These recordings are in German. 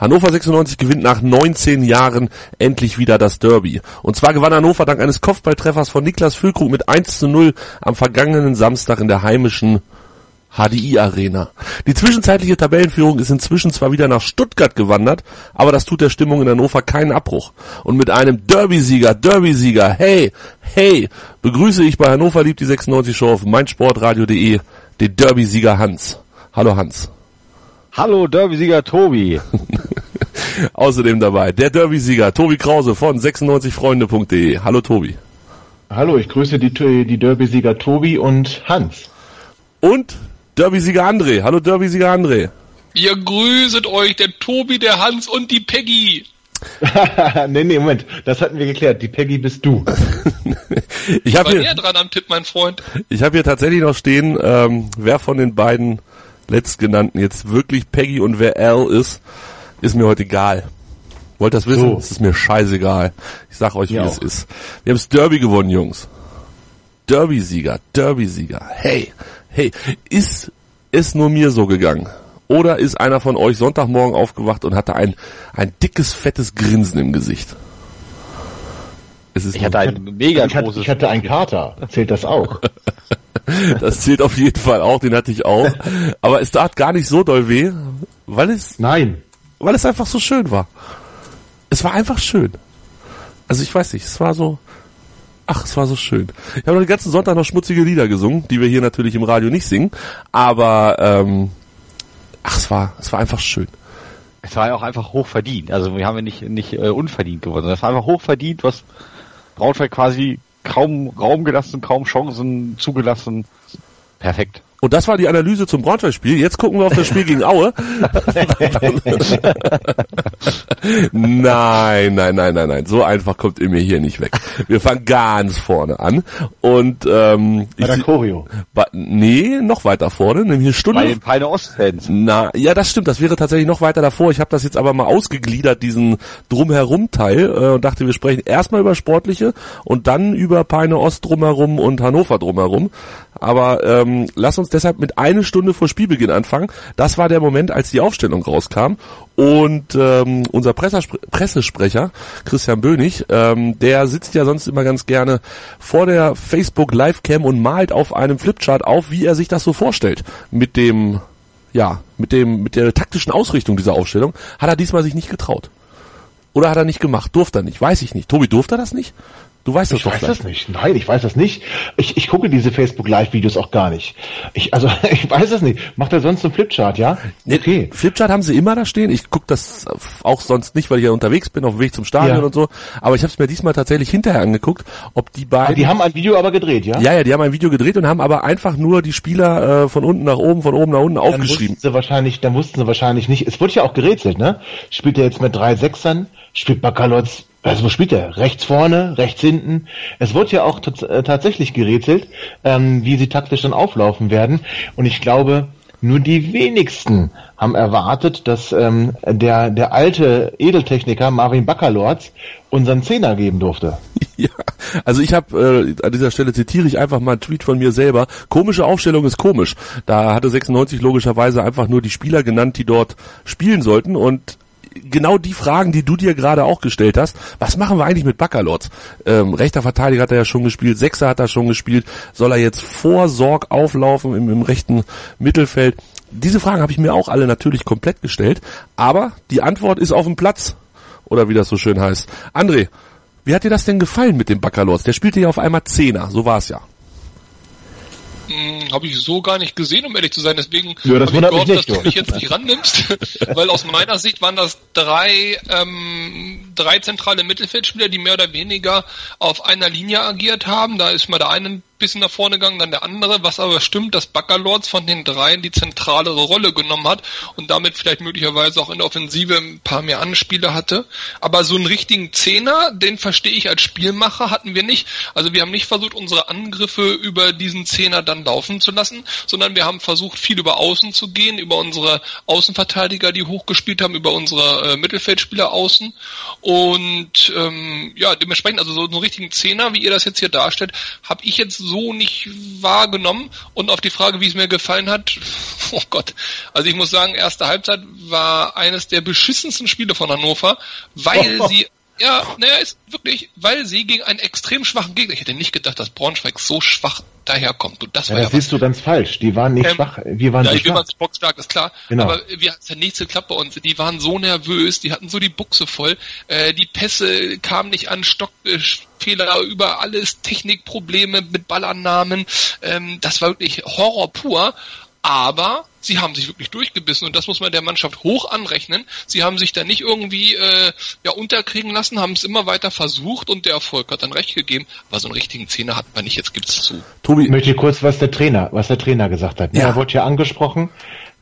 Hannover 96 gewinnt nach 19 Jahren endlich wieder das Derby. Und zwar gewann Hannover dank eines Kopfballtreffers von Niklas Füllkrug mit 1 zu 0 am vergangenen Samstag in der heimischen HDI Arena. Die zwischenzeitliche Tabellenführung ist inzwischen zwar wieder nach Stuttgart gewandert, aber das tut der Stimmung in Hannover keinen Abbruch. Und mit einem Derby-Sieger, Derby-Sieger, hey, hey, begrüße ich bei Hannover liebt die 96 Show auf meinsportradio.de den Derby-Sieger Hans. Hallo Hans. Hallo Derby-Sieger Tobi. Außerdem dabei der Derby-Sieger Tobi Krause von 96freunde.de. Hallo Tobi. Hallo, ich grüße die, die Derby-Sieger Tobi und Hans. Und Derby-Sieger André. Hallo Derby-Sieger André. Ihr grüßet euch, der Tobi, der Hans und die Peggy. nee, nee, Moment, das hatten wir geklärt. Die Peggy bist du. ich habe hier, dran am Tipp, mein Freund. Ich habe hier tatsächlich noch stehen, ähm, wer von den beiden letztgenannten jetzt wirklich Peggy und wer Al ist, ist mir heute egal. Wollt das wissen? Es ist mir scheißegal. Ich sag euch, wie es ist. Wir haben das Derby gewonnen, Jungs. Derby-Sieger, Derby-Sieger. Hey, hey, ist es nur mir so gegangen? Oder ist einer von euch Sonntagmorgen aufgewacht und hatte ein, ein dickes, fettes Grinsen im Gesicht? Es ist ich hatte ein mega ich großes... Hatte, ich hatte einen Kater. Zählt das auch? das zählt auf jeden Fall auch, den hatte ich auch. Aber es tat gar nicht so doll weh, weil es... Nein. Weil es einfach so schön war. Es war einfach schön. Also ich weiß nicht, es war so... Ach, es war so schön. Ich habe den ganzen Sonntag noch schmutzige Lieder gesungen, die wir hier natürlich im Radio nicht singen. Aber ähm, ach, es war, es war einfach schön. Es war ja auch einfach hochverdient. Also wir haben ja nicht, nicht äh, unverdient gewonnen. Es war einfach hochverdient, was Braunschweig quasi kaum Raum gelassen, kaum Chancen zugelassen. Perfekt. Und das war die Analyse zum Braunschweig-Spiel. Jetzt gucken wir auf das Spiel gegen Aue. nein, nein, nein, nein, nein. So einfach kommt ihr mir hier nicht weg. Wir fangen ganz vorne an. Und ähm, bei der Choreo. Nee, noch weiter vorne, nämlich Stunde. Bei den Peine Ostfans. Na, ja, das stimmt. Das wäre tatsächlich noch weiter davor. Ich habe das jetzt aber mal ausgegliedert, diesen Drumherum-Teil, äh, und dachte, wir sprechen erstmal über Sportliche und dann über Peine Ost drumherum und Hannover drumherum. Aber ähm, lass uns deshalb mit eine Stunde vor Spielbeginn anfangen. Das war der Moment, als die Aufstellung rauskam. Und ähm, unser Pressespre Pressesprecher, Christian Bönig, ähm, der sitzt ja sonst immer ganz gerne vor der Facebook Livecam und malt auf einem Flipchart auf, wie er sich das so vorstellt. Mit dem, ja, mit dem, mit der taktischen Ausrichtung dieser Aufstellung hat er diesmal sich nicht getraut. Oder hat er nicht gemacht? Durfte er nicht? Weiß ich nicht. Tobi, durfte er das nicht? Du weißt das ich doch weiß das nicht. Nein, ich weiß das nicht. Ich, ich gucke diese Facebook Live Videos auch gar nicht. Ich also ich weiß es nicht. Macht er sonst einen Flipchart, ja? Okay. Flipchart haben sie immer da stehen. Ich gucke das auch sonst nicht, weil ich ja unterwegs bin auf dem Weg zum Stadion ja. und so. Aber ich habe es mir diesmal tatsächlich hinterher angeguckt, ob die beiden. Aber die haben ein Video aber gedreht, ja? Ja, ja, die haben ein Video gedreht und haben aber einfach nur die Spieler äh, von unten nach oben, von oben nach unten dann aufgeschrieben. Wussten sie wahrscheinlich, dann wussten sie wahrscheinlich nicht. Es wurde ja auch gerätselt, ne? Spielt er jetzt mit drei Sechsern? Spielt Bakalotz also wo spielt er? Rechts vorne, rechts hinten. Es wird ja auch äh, tatsächlich gerätselt, ähm, wie sie taktisch dann auflaufen werden. Und ich glaube, nur die wenigsten haben erwartet, dass ähm, der, der alte Edeltechniker Marvin Baccalords unseren Zehner geben durfte. Ja, also ich habe äh, an dieser Stelle zitiere ich einfach mal einen Tweet von mir selber. Komische Aufstellung ist komisch. Da hatte 96 logischerweise einfach nur die Spieler genannt, die dort spielen sollten und genau die Fragen, die du dir gerade auch gestellt hast. Was machen wir eigentlich mit Baccalords? Ähm, rechter Verteidiger hat er ja schon gespielt, Sechser hat er schon gespielt. Soll er jetzt vor Sorg auflaufen im, im rechten Mittelfeld? Diese Fragen habe ich mir auch alle natürlich komplett gestellt, aber die Antwort ist auf dem Platz. Oder wie das so schön heißt. André, wie hat dir das denn gefallen mit dem Baccalords? Der spielte ja auf einmal Zehner, so war es ja. Hm, habe ich so gar nicht gesehen, um ehrlich zu sein. Deswegen ja, das wundert mich nicht, dass du mich jetzt nicht rannimmst, weil aus meiner Sicht waren das drei ähm, drei zentrale Mittelfeldspieler, die mehr oder weniger auf einer Linie agiert haben. Da ist mal der eine bisschen nach vorne gegangen, dann der andere, was aber stimmt, dass Baccalords von den dreien die zentralere Rolle genommen hat und damit vielleicht möglicherweise auch in der Offensive ein paar mehr Anspieler hatte. Aber so einen richtigen Zehner, den verstehe ich als Spielmacher, hatten wir nicht. Also wir haben nicht versucht, unsere Angriffe über diesen Zehner dann laufen zu lassen, sondern wir haben versucht, viel über Außen zu gehen, über unsere Außenverteidiger, die hochgespielt haben, über unsere äh, Mittelfeldspieler außen. Und ähm, ja, dementsprechend, also so einen richtigen Zehner, wie ihr das jetzt hier darstellt, habe ich jetzt so nicht wahrgenommen. Und auf die Frage, wie es mir gefallen hat, oh Gott, also ich muss sagen, erste Halbzeit war eines der beschissensten Spiele von Hannover, weil sie ja, naja, ist wirklich, weil sie gegen einen extrem schwachen Gegner, ich hätte nicht gedacht, dass Braunschweig so schwach daherkommt. Und das Ja, war das ja siehst du ganz falsch. Die waren nicht Ähm, schwach. Wir waren ja, so ich will schwach. mal bockstark, ist klar. Genau. Aber wir hatten ja nichts geklappt bei uns. Die waren so nervös, die hatten so die Buchse voll. Äh, die Pässe kamen nicht an, Stockfehler über alles, Technikprobleme mit Ballannahmen. Ähm, das war wirklich Horror pur. Aber sie haben sich wirklich durchgebissen und das muss man der Mannschaft hoch anrechnen. Sie haben sich da nicht irgendwie äh, ja unterkriegen lassen, haben es immer weiter versucht und der Erfolg hat dann recht gegeben. Aber so einen richtigen Zehner hat man nicht, jetzt gibt's zu. Tobi, Ich möchte kurz, was der Trainer, was der Trainer gesagt hat. Ne? Ja. Er wurde ja angesprochen,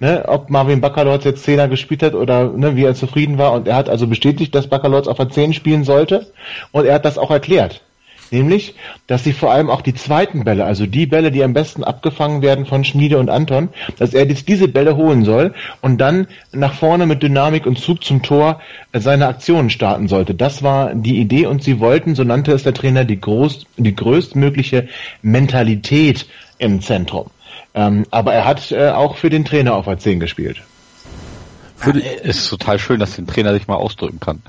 ne, ob Marvin Baccalords jetzt Zehner gespielt hat oder ne, wie er zufrieden war. Und er hat also bestätigt, dass Baccalords auf der 10 spielen sollte. Und er hat das auch erklärt. Nämlich, dass sie vor allem auch die zweiten Bälle, also die Bälle, die am besten abgefangen werden von Schmiede und Anton, dass er jetzt diese Bälle holen soll und dann nach vorne mit Dynamik und Zug zum Tor äh, seine Aktionen starten sollte. Das war die Idee und sie wollten, so nannte es der Trainer, die, groß, die größtmögliche Mentalität im Zentrum. Ähm, aber er hat äh, auch für den Trainer auf der 10 gespielt. Für die, Es ist total schön, dass den Trainer sich mal ausdrücken kann.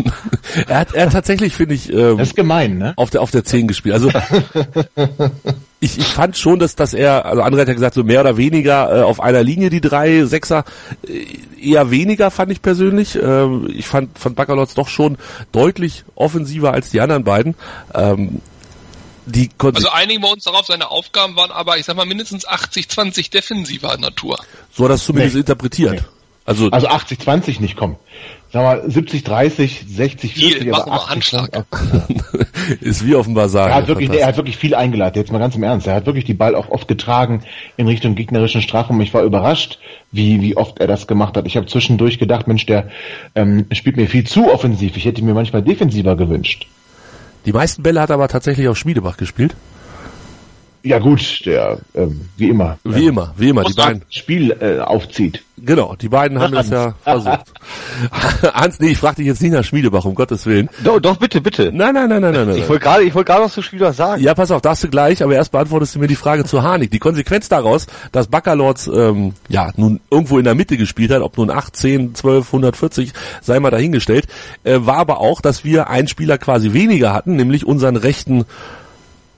er hat, er hat tatsächlich, finde ich, ähm, Das ist gemein, ne? auf der auf der 10 gespielt. Also ich, ich fand schon, dass dass er, also andere hat ja gesagt, so mehr oder weniger äh, auf einer Linie die drei Sechser, äh, eher weniger fand ich persönlich. Ähm, ich fand fand Baccalords doch schon deutlich offensiver als die anderen beiden. Ähm, die Also einigen wir uns darauf, seine Aufgaben waren aber, ich sag mal, mindestens 80-20 defensiver Natur. so hat das zumindest Nee. interpretiert. Nee. Also, Also 80-20 nicht kommen. Sag mal 70-30, 60-40, Viel, mach aber mal 80 Handschlag. ist wie dem Basar. Er hat wirklich, er hat wirklich viel eingeleitet, jetzt mal ganz im Ernst. Er hat wirklich die Ball auch oft getragen in Richtung gegnerischen Strafraum. Ich war überrascht, wie, wie oft er das gemacht hat. Ich habe zwischendurch gedacht, Mensch, der ähm, spielt mir viel zu offensiv. Ich hätte mir manchmal defensiver gewünscht. Die meisten Bälle hat er aber tatsächlich auf Schmiedebach gespielt. Ja gut, der, ähm, wie immer, Wie immer, wie immer. Die beiden, Spiel äh, aufzieht. genau, die beiden haben das ja versucht. Hans, nee, ich frag dich jetzt nicht nach Schmiedebach, um Gottes Willen. Doch, doch, bitte, bitte. Nein, nein, nein, nein, nein. nein. Ich wollte gerade, ich wollte gerade was zu Spieler sagen. Ja, pass auf, darfst du gleich, aber erst beantwortest du mir die Frage zu Harnik. Die Konsequenz daraus, dass Baccalords ähm, ja nun irgendwo in der Mitte gespielt hat, ob nun 8, 10, 12, 140, sei mal dahingestellt, äh, war aber auch, dass wir einen Spieler quasi weniger hatten, nämlich unseren rechten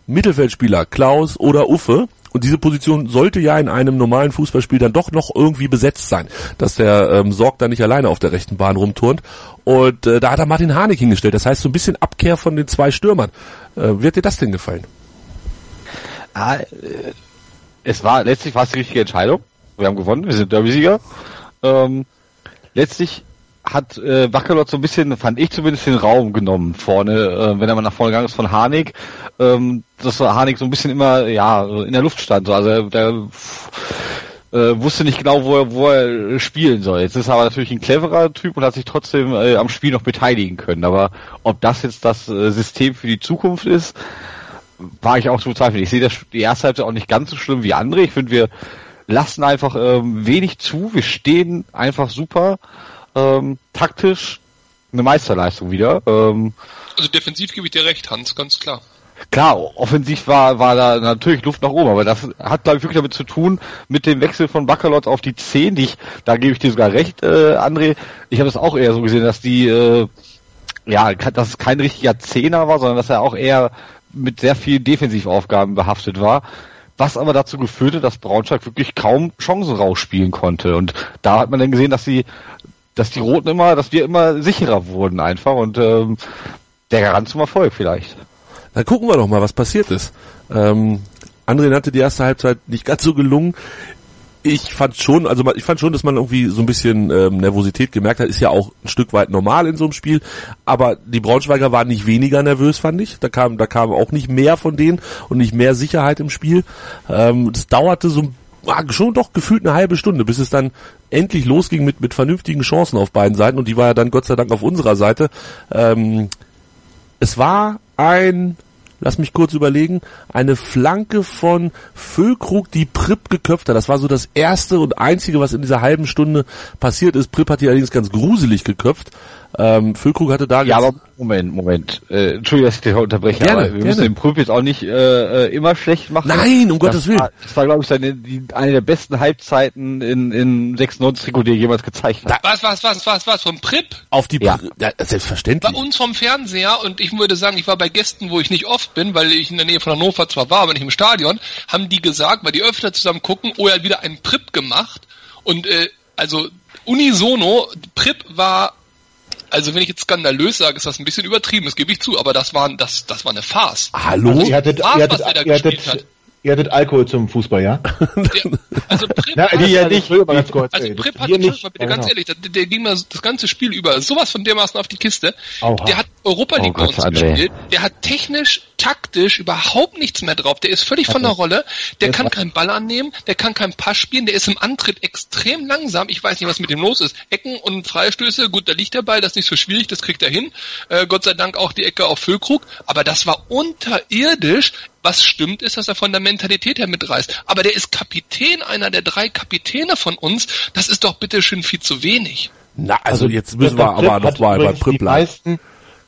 Mittelfeldspieler Klaus oder Uffe. Und diese Position sollte ja in einem normalen Fußballspiel dann doch noch irgendwie besetzt sein, dass der ähm, Sorg da nicht alleine auf der rechten Bahn rumturnt. Und äh, da hat er Martin Harnik hingestellt. Das heißt so ein bisschen Abkehr von den zwei Stürmern. Äh, hat dir das denn gefallen? Ah, äh, es war, letztlich es die richtige Entscheidung. Wir haben gewonnen, wir sind Derby-Sieger. Ähm, letztlich hat äh, Wackerlot so ein bisschen, fand ich zumindest, den Raum genommen vorne, äh, wenn er mal nach vorne gegangen ist von Harnik, ähm, dass Harnik so ein bisschen immer ja in der Luft stand. So. Also er, der äh, wusste nicht genau, wo er, wo er spielen soll. Jetzt ist er aber natürlich ein cleverer Typ und hat sich trotzdem äh, am Spiel noch beteiligen können. Aber ob das jetzt das äh, System für die Zukunft ist, war ich auch zu bezweifeln. Ich sehe das die erste Halbzeit auch nicht ganz so schlimm wie andere. Ich finde, wir lassen einfach ähm, wenig zu. Wir stehen einfach super ähm, taktisch eine Meisterleistung wieder. Ähm, Also defensiv gebe ich dir recht, Hans, ganz klar. klar, offensiv war, war da natürlich Luft nach oben, aber das hat, glaube ich, wirklich damit zu tun, mit dem Wechsel von Baccalords auf die 10, die ich, da gebe ich dir sogar recht, äh, André. Ich habe es auch eher so gesehen, dass die, äh, ja, dass es kein richtiger Zehner war, sondern dass er auch eher mit sehr vielen Defensivaufgaben behaftet war. Was aber dazu geführt hat, dass Braunschweig wirklich kaum Chancen rausspielen konnte. Und da hat man dann gesehen, dass sie, dass die Roten immer, dass wir immer sicherer wurden einfach und ähm, der Garant zum Erfolg vielleicht. Dann gucken wir doch mal, was passiert ist. Ähm, André nannte die erste Halbzeit nicht ganz so gelungen. ich fand schon, also ich fand schon, dass man irgendwie so ein bisschen ähm, Nervosität gemerkt hat. Ist ja auch ein Stück weit normal in so einem Spiel. Aber die Braunschweiger waren nicht weniger nervös, fand ich. Da kam, da kam auch nicht mehr von denen und nicht mehr Sicherheit im Spiel. Ähm, das dauerte so ah, schon doch gefühlt eine halbe Stunde, bis es dann endlich losging mit mit vernünftigen Chancen auf beiden Seiten. Und die war ja dann Gott sei Dank auf unserer Seite. Ähm, es war ein lass mich kurz überlegen, eine Flanke von Füllkrug, die Pripp geköpft hat. Das war so das erste und einzige, was in dieser halben Stunde passiert ist. Pripp hat die allerdings ganz gruselig geköpft. Ähm, Füllkrug hatte da... Ja, aber Moment, Moment. Äh, Entschuldigung, dass ich dich unterbreche, Gerne, aber wir gerne. müssen den Prüf jetzt auch nicht äh, äh, immer schlecht machen. Nein, um Gottes das Willen. War, das war, glaube ich, seine, die, eine der besten Halbzeiten in, in 96 Trikot, die er jemals gezeigt hat. Was, was, was, was, was, vom Prip? Auf die... Ja. ja Bei selbstverständlich. uns vom Fernseher, und ich würde sagen, ich war bei Gästen, wo ich nicht oft bin, weil ich in der Nähe von Hannover zwar war, aber nicht im Stadion, haben die gesagt, weil die öfter zusammen gucken, oh, er hat wieder einen Prip gemacht. Und äh, also unisono, Prip war, also wenn ich jetzt skandalös sage, ist das ein bisschen übertrieben, das gebe ich zu, aber das war, das, das war eine Farce. Hallo? Ihr hattet, Spaß, ihr hattet, ihr hattet, ihr hattet Alkohol zum Fußball, ja? Der, also Prip, Na, hat- die ja nicht. Mal ganz kurz, Also. Prip hat, nicht. mal bitte Ja, ganz genau. ehrlich, der, der ging mal das ganze Spiel über sowas von dermaßen auf die Kiste. Oha. Der hat Europa League Oh bei Gott, uns André. gespielt. Der hat technisch, taktisch überhaupt nichts mehr drauf. Der ist völlig von der Rolle. Der kann keinen Ball annehmen, der kann keinen Pass spielen, der ist im Antritt extrem langsam. Ich weiß nicht, was mit dem los ist. Ecken und Freistöße, gut, da liegt der Ball, das ist nicht so schwierig, das kriegt er hin. Äh, Gott sei Dank auch die Ecke auf Füllkrug. Aber das war unterirdisch. Was stimmt, ist, dass er von der Mentalität her mitreißt. Aber der ist Kapitän, einer der drei Kapitäne von uns. Das ist doch bitteschön viel zu wenig. Na, also, jetzt müssen wir Edgar aber noch hat mal bei die bleiben. meisten,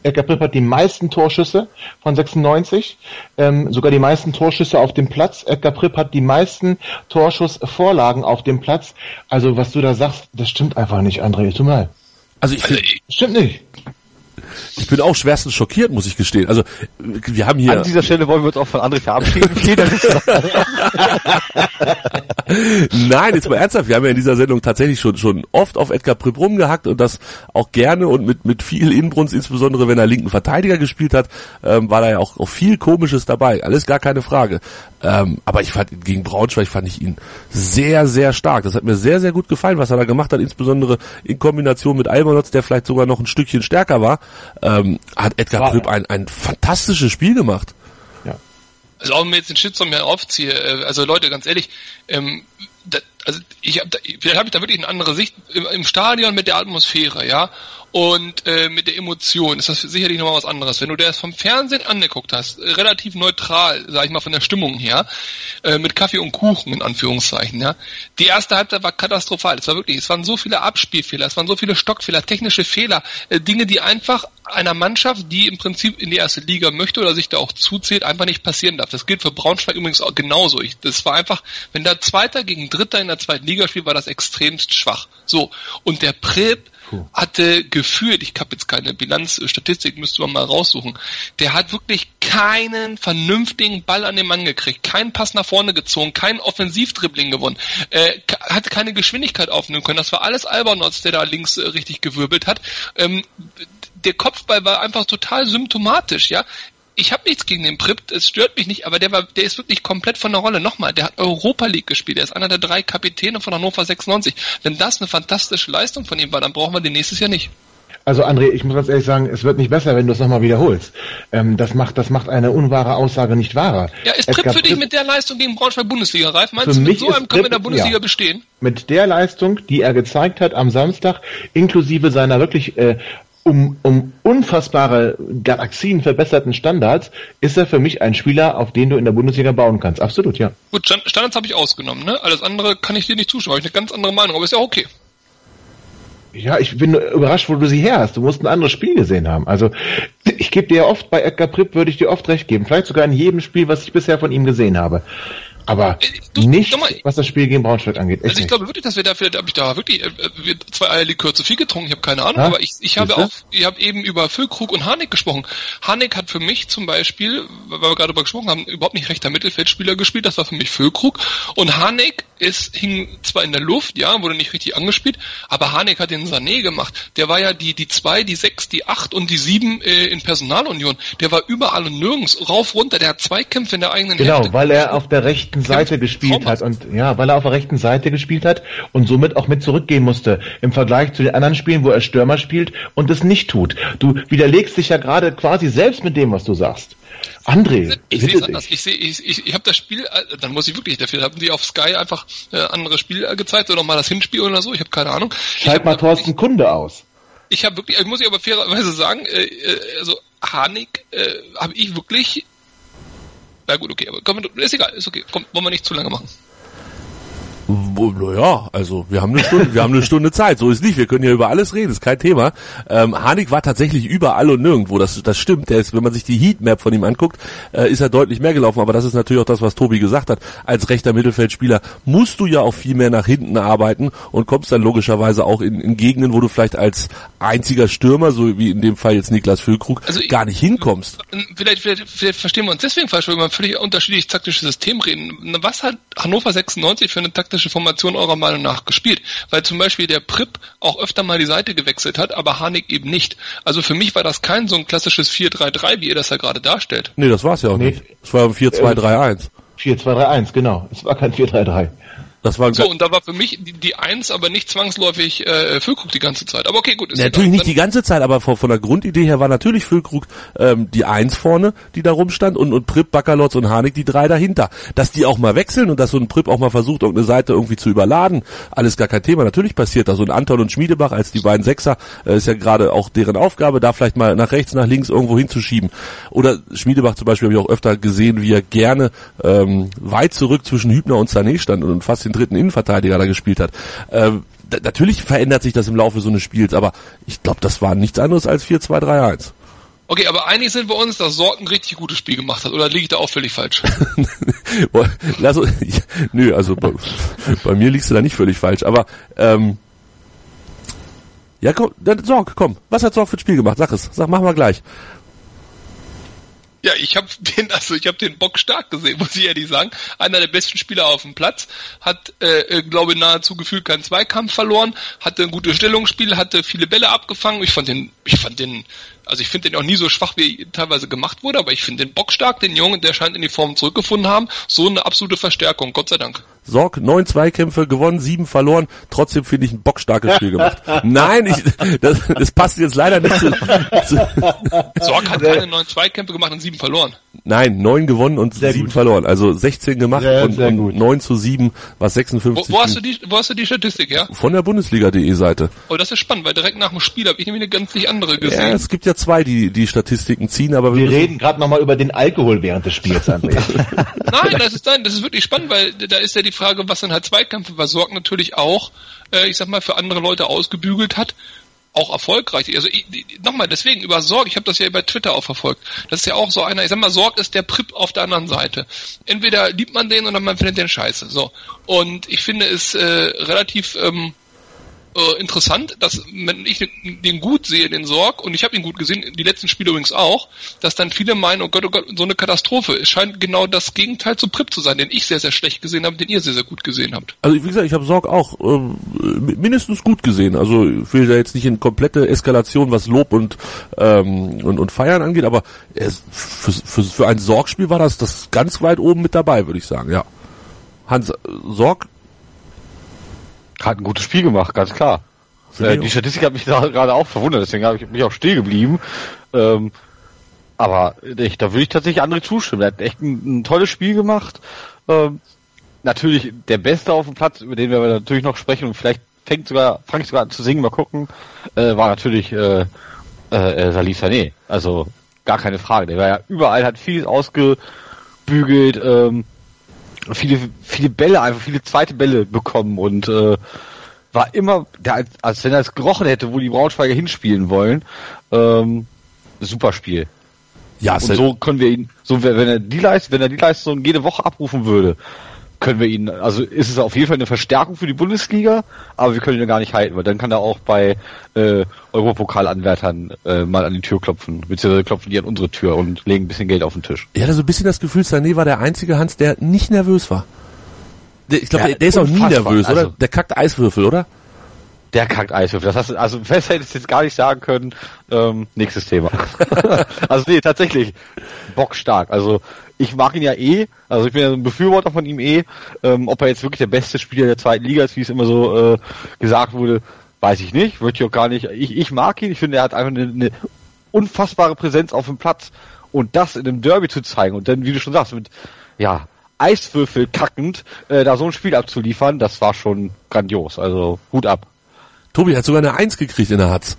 Edgar Pripp hat die meisten Torschüsse von 96, ähm, sogar die meisten Torschüsse auf dem Platz. Edgar Pripp hat die meisten Torschussvorlagen auf dem Platz. Also was du da sagst, das stimmt einfach nicht, André. Tut mir leid. Also ich, find, Stimmt nicht. Ich bin auch schwerstens schockiert, muss ich gestehen. Also wir haben hier... An dieser Stelle wollen wir uns auch von André verabschieden. Nein, jetzt mal ernsthaft. Wir haben ja in dieser Sendung tatsächlich schon schon oft auf Edgar Pripp rumgehackt und das auch gerne und mit mit viel Inbrunst, insbesondere wenn er linken Verteidiger gespielt hat, ähm, war da ja auch, auch viel Komisches dabei. Alles gar keine Frage. Ähm, aber ich fand gegen Braunschweig fand ich ihn sehr sehr stark. Das hat mir sehr sehr gut gefallen, was er da gemacht hat, insbesondere in Kombination mit Albanotz, der vielleicht sogar noch ein Stückchen stärker war. Ähm, hat Edgar War ein ein fantastisches Spiel gemacht. Also auch wenn wir jetzt den Shitstorm hier aufziehe, äh, also Leute, ganz ehrlich, ähm, also ich hab da, vielleicht habe ich da wirklich eine andere Sicht im, im Stadion mit der Atmosphäre, ja, und äh, mit der Emotion ist das sicherlich nochmal was anderes. Wenn du das vom Fernsehen angeguckt hast, äh, relativ neutral, sag ich mal von der Stimmung her, äh, mit Kaffee und Kuchen in Anführungszeichen, ja, die erste Halbzeit war katastrophal. Es war wirklich, es waren so viele Abspielfehler, es waren so viele Stockfehler, technische Fehler, äh, Dinge, die einfach einer Mannschaft, die im Prinzip in die erste Liga möchte oder sich da auch zuzählt, einfach nicht passieren darf. Das gilt für Braunschweig übrigens auch genauso. Ich, das war einfach, wenn da Zweiter gegen Dritter in der zweiten Liga spielt, war das extremst schwach. So. Und der Prep hatte gefühlt, ich habe jetzt keine Bilanz, Statistik müsste man mal raussuchen, der hat wirklich keinen vernünftigen Ball an den Mann gekriegt, keinen Pass nach vorne gezogen, kein Offensivdribbling gewonnen, äh, hat keine Geschwindigkeit aufnehmen können. Das war alles Albernotz, der da links äh, richtig gewirbelt hat. Ähm, der Kopfball war einfach total symptomatisch, ja. Ich habe nichts gegen den Prip, es stört mich nicht, aber der war, der ist wirklich komplett von der Rolle. Nochmal, der hat Europa League gespielt, er ist einer der drei Kapitäne von Hannover 96. Wenn das eine fantastische Leistung von ihm war, dann brauchen wir den nächstes Jahr nicht. Also André, ich muss ganz ehrlich sagen, es wird nicht besser, wenn du es nochmal wiederholst. Ähm, das macht, das macht eine unwahre Aussage nicht wahrer. Ja, ist Prip Edgar für dich Pripp- mit der Leistung gegen Braunschweig Bundesliga reif? Meinst du, mit so einem können wir in der Pripp- Bundesliga ja. bestehen? mit der Leistung, die er gezeigt hat am Samstag, inklusive seiner wirklich äh, um, um unfassbare Galaxien verbesserten Standards, ist er für mich ein Spieler, auf den du in der Bundesliga bauen kannst. Absolut, ja. Gut, Stand- Standards habe ich ausgenommen, ne? Alles andere kann ich dir nicht habe ich eine ganz andere Meinung, aber ist ja okay. Ja, ich bin überrascht, wo du sie her hast. Du musst ein anderes Spiel gesehen haben. Also ich gebe dir ja oft bei Edgar Pripp würde ich dir oft recht geben. Vielleicht sogar in jedem Spiel, was ich bisher von ihm gesehen habe. Aber Äh, du, nicht, mal, was das Spiel gegen Braunschweig angeht. Echt Also ich nicht. glaube wirklich, dass wir dafür, da habe ich da wirklich äh, zwei Eierlikör zu viel getrunken, ich habe keine Ahnung, Ja, aber ich, ich habe auch, ich habe eben über Füllkrug und Harnik gesprochen. Harnik hat für mich zum Beispiel, weil wir gerade darüber gesprochen haben, überhaupt nicht rechter Mittelfeldspieler gespielt, das war für mich Füllkrug und Harnik ist, hing zwar in der Luft, ja, wurde nicht richtig angespielt, aber Harnik hat den Sané gemacht. Der war ja die, die zwei, die sechs, die acht und die sieben äh, in Personalunion. Der war überall und nirgends, rauf, runter, der hat zwei Kämpfe in der eigenen Genau, Hälfte. weil er auf der rechten Seite gespielt hat und ja, weil er auf der rechten Seite gespielt hat und somit auch mit zurückgehen musste im Vergleich zu den anderen Spielen, wo er Stürmer spielt und es nicht tut. Du widerlegst dich ja gerade quasi selbst mit dem, was du sagst. André, Ich sehe es anders. Ich sehe, ich, ich, ich habe das Spiel, äh, dann muss ich wirklich dafür, haben die auf Sky einfach äh, andere Spiel äh, gezeigt oder mal das Hinspiel oder so, ich habe keine Ahnung. Schalt mal Thorsten Kunde aus. Ich habe wirklich, ich muss ich aber fairerweise sagen, äh, äh, also Harnik äh, habe ich wirklich. Na gut, okay, aber komm, ist egal, ist okay. Komm, wollen wir nicht zu lange machen. Naja, also wir haben eine Stunde, wir haben eine Stunde Zeit. So ist nicht. Wir können ja über alles reden, ist kein Thema. Ähm, Harnik war tatsächlich überall und nirgendwo. Das, das stimmt. Der ist, wenn man sich die Heatmap von ihm anguckt, äh, ist er deutlich mehr gelaufen. Aber das ist natürlich auch das, was Tobi gesagt hat. Als rechter Mittelfeldspieler musst du ja auch viel mehr nach hinten arbeiten und kommst dann logischerweise auch in, in Gegenden, wo du vielleicht als einziger Stürmer, so wie in dem Fall jetzt Niklas Füllkrug, Also gar nicht hinkommst. Vielleicht, vielleicht, vielleicht verstehen wir uns deswegen falsch, weil wir über völlig unterschiedliches taktisches System reden. Was hat Hannover 96 für eine taktische Formation eurer Meinung nach gespielt? Weil zum Beispiel der Prip auch öfter mal die Seite gewechselt hat, aber Harnik eben nicht. Also für mich war das kein so ein klassisches 4-3-3, wie ihr das ja gerade darstellt. Nee, das war's ja auch Nee. nicht. Das war ein 4-2-3-1. 4-2-3-1, genau. Es war kein 4-3-3. Das war ein So, und da war für mich die, die Eins, aber nicht zwangsläufig äh, Füllkrug die ganze Zeit. Aber okay, gut. Ist Natürlich egal. nicht die ganze Zeit, aber von, von der Grundidee her war natürlich Füllkrug ähm, die Eins vorne, die da rumstand und, und Prip, Bakalotz und Harnik die drei dahinter. Dass die auch mal wechseln und dass so ein Prip auch mal versucht, irgendeine Seite irgendwie zu überladen, alles gar kein Thema. Natürlich passiert das. Und Anton und Schmiedebach als die beiden Sechser äh, ist ja gerade auch deren Aufgabe, da vielleicht mal nach rechts, nach links irgendwo hinzuschieben. Oder Schmiedebach zum Beispiel habe ich auch öfter gesehen, wie er gerne ähm, weit zurück zwischen Hübner und Sané stand und fast den dritten Innenverteidiger da gespielt hat. Ähm, natürlich verändert sich das im Laufe so eines Spiels, aber ich glaube, das war nichts anderes als 4-2-3-1. Okay, aber einig sind wir uns, dass Sorg ein richtig gutes Spiel gemacht hat. Oder liege ich da auch völlig falsch? Lass uns, nö, also bei, bei mir liegst du da nicht völlig falsch, aber ähm, ja, komm, dann Sorg, komm. Was hat Sorg für ein Spiel gemacht? Sag es. Sag, machen wir gleich. Ja, ich habe den, also ich habe den Bock stark gesehen, muss ich ehrlich sagen. Einer der besten Spieler auf dem Platz, hat, äh, äh, glaube nahezu gefühlt keinen Zweikampf verloren, hatte ein gutes Stellungsspiel, hatte viele Bälle abgefangen. Ich fand den, ich fand den, also ich finde den auch nie so schwach, wie teilweise gemacht wurde, aber ich finde den Bock stark, den Jungen, der scheint in die Form zurückgefunden haben. So eine absolute Verstärkung, Gott sei Dank. Sorg, neun Zweikämpfe gewonnen, sieben verloren. Trotzdem finde ich ein bockstarkes Spiel gemacht. Nein, ich, das, das passt jetzt leider nicht zu, zu Sorg hat keine neuen Zweikämpfe gemacht und sieben verloren. Nein, neun gewonnen und Sehr sieben gut. verloren. Also 16 gemacht Sehr, und, sehr und gut. 9 zu 7, was Wo, 56 wo hast du die, wo hast du die Statistik, ja? von der Bundesliga.de Seite. Oh, das ist spannend, weil direkt nach dem Spiel habe ich nämlich eine ganz nicht andere Ja, gesehen. es gibt ja zwei, die die Statistiken ziehen, aber wir, Wir reden gerade nochmal über den Alkohol während des Spiels, André. Nein, das ist nein, das ist wirklich spannend, weil da ist ja die Frage, was dann halt Zweikämpfe, was Sorg natürlich auch, äh, ich sag mal, für andere Leute ausgebügelt hat, auch erfolgreich. Also nochmal, deswegen über Sorg, ich habe das ja bei Twitter auch verfolgt. Das ist ja auch so einer, ich sag mal, Sorg ist der Prip auf der anderen Seite. Entweder liebt man den oder man findet den scheiße. So. Und ich finde es äh, relativ ähm, äh, interessant, dass wenn ich den gut sehe, den Sorg, und ich habe ihn gut gesehen, die letzten Spiele übrigens auch, dass dann viele meinen, oh Gott, oh Gott, so eine Katastrophe. Es scheint genau das Gegenteil zu Prip zu sein, den ich sehr, sehr schlecht gesehen habe, den ihr sehr, sehr gut gesehen habt. also wie gesagt, ich habe Sorg auch ähm, mindestens gut gesehen. Also ich will da jetzt nicht in komplette Eskalation, was Lob und ähm, und, und Feiern angeht, aber es, für, für, für ein Sorgspiel war das das ganz weit oben mit dabei, würde ich sagen. Ja, Hans äh, Sorg, Hat ein gutes Spiel gemacht, ganz klar. Äh, die. Statistik hat mich da gerade auch verwundert, deswegen habe ich mich auch still geblieben. Ähm, aber ich, da würde ich tatsächlich André zustimmen. Er hat echt ein, ein tolles Spiel gemacht. Ähm, natürlich der Beste auf dem Platz, über den wir natürlich noch sprechen und vielleicht fängt sogar, fange ich sogar an zu singen, mal gucken, äh, war natürlich äh, äh, äh, Salif Sané. Also gar keine Frage. Der war ja überall, hat vieles ausgebügelt, ähm, viele, viele Bälle, einfach viele zweite Bälle bekommen und äh, war immer, der, als, wenn er es gerochen hätte, wo die Braunschweiger hinspielen wollen. Ähm, super Spiel. ja, Und so können wir ihn, so wenn er die Leistung, wenn er die Leistung jede Woche abrufen würde, können wir ihn, also ist es auf jeden Fall eine Verstärkung für die Bundesliga, aber wir können ihn ja gar nicht halten, weil dann kann er auch bei äh, Europokalanwärtern äh, mal an die Tür klopfen, beziehungsweise klopfen die an unsere Tür und legen ein bisschen Geld auf den Tisch. ich hatte so ein bisschen das Gefühl, Sané war der einzige Hans, der nicht nervös war. Der, ich glaube, Ja, der, der ist auch nie nervös, oder? Also- Der kackt Eiswürfel, oder? Der kackt Eiswürfel. Das hast du, also besser hättest du jetzt gar nicht sagen können. Ähm, nächstes Thema. also nee, tatsächlich. Bockstark. Also ich mag ihn ja eh. Also ich bin ja ein Befürworter von ihm eh. Ähm, ob er jetzt wirklich der beste Spieler der zweiten Liga ist, wie es immer so äh, gesagt wurde, weiß ich nicht. Würde ich auch gar nicht. Ich, ich mag ihn. Ich finde, er hat einfach eine, eine unfassbare Präsenz auf dem Platz. Und das in einem Derby zu zeigen und dann, wie du schon sagst, mit ja Eiswürfel kackend äh, da so ein Spiel abzuliefern, das war schon grandios. Also Hut ab. Tobi hat sogar eine Eins gekriegt in der Hatz.